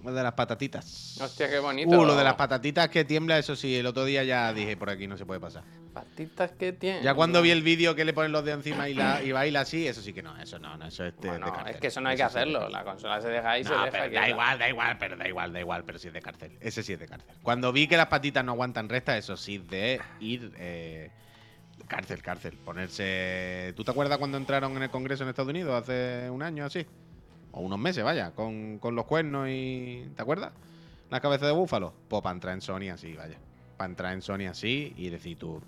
Lo de las patatitas. Hostia, qué bonito. Uh, lo de las patatitas que tiembla, eso sí, el otro día ya dije por aquí no se puede pasar. Patitas que tiene. Ya cuando vi el vídeo que le ponen los dedos encima y, la, y baila así, eso sí que no, eso no, no eso es de, Bueno, de cárcel. es que eso no hay que es de hacerlo. La consola se deja ahí, se No, deja pero da igual, da igual, pero da igual, da igual, pero sí es de cárcel. Ese sí es de cárcel. Cuando vi que las patitas no aguantan recta, eso sí de ir eh, cárcel, cárcel. Ponerse. ¿Tú te acuerdas cuando entraron en el Congreso en Estados Unidos hace un año así? Unos meses, vaya, con, con los cuernos y. ¿Te acuerdas? La cabeza de búfalo. Pues para entrar en Sony así, vaya. Para entrar en Sony así y decir tú.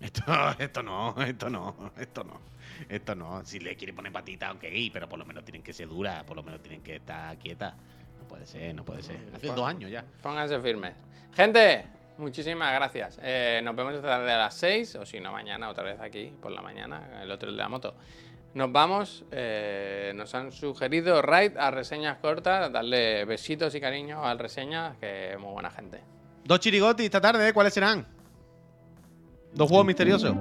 Esto, esto no, esto no, esto no. Esto no. Si le quiere poner patita, ok, pero por lo menos tienen que ser duras, por lo menos tienen que estar quietas. No puede ser, no puede ser. Hace dos años ya. Pónganse firmes. Gente, muchísimas gracias. Eh, nos vemos esta tarde a las 6, o si no, mañana otra vez aquí por la mañana, el otro de la moto. Nos vamos. eh, nos han sugerido raid a reseñas cortas, darle besitos y cariños al reseña, que es muy buena gente. Dos chirigotis esta tarde, ¿eh? ¿cuáles serán? Dos juegos misteriosos.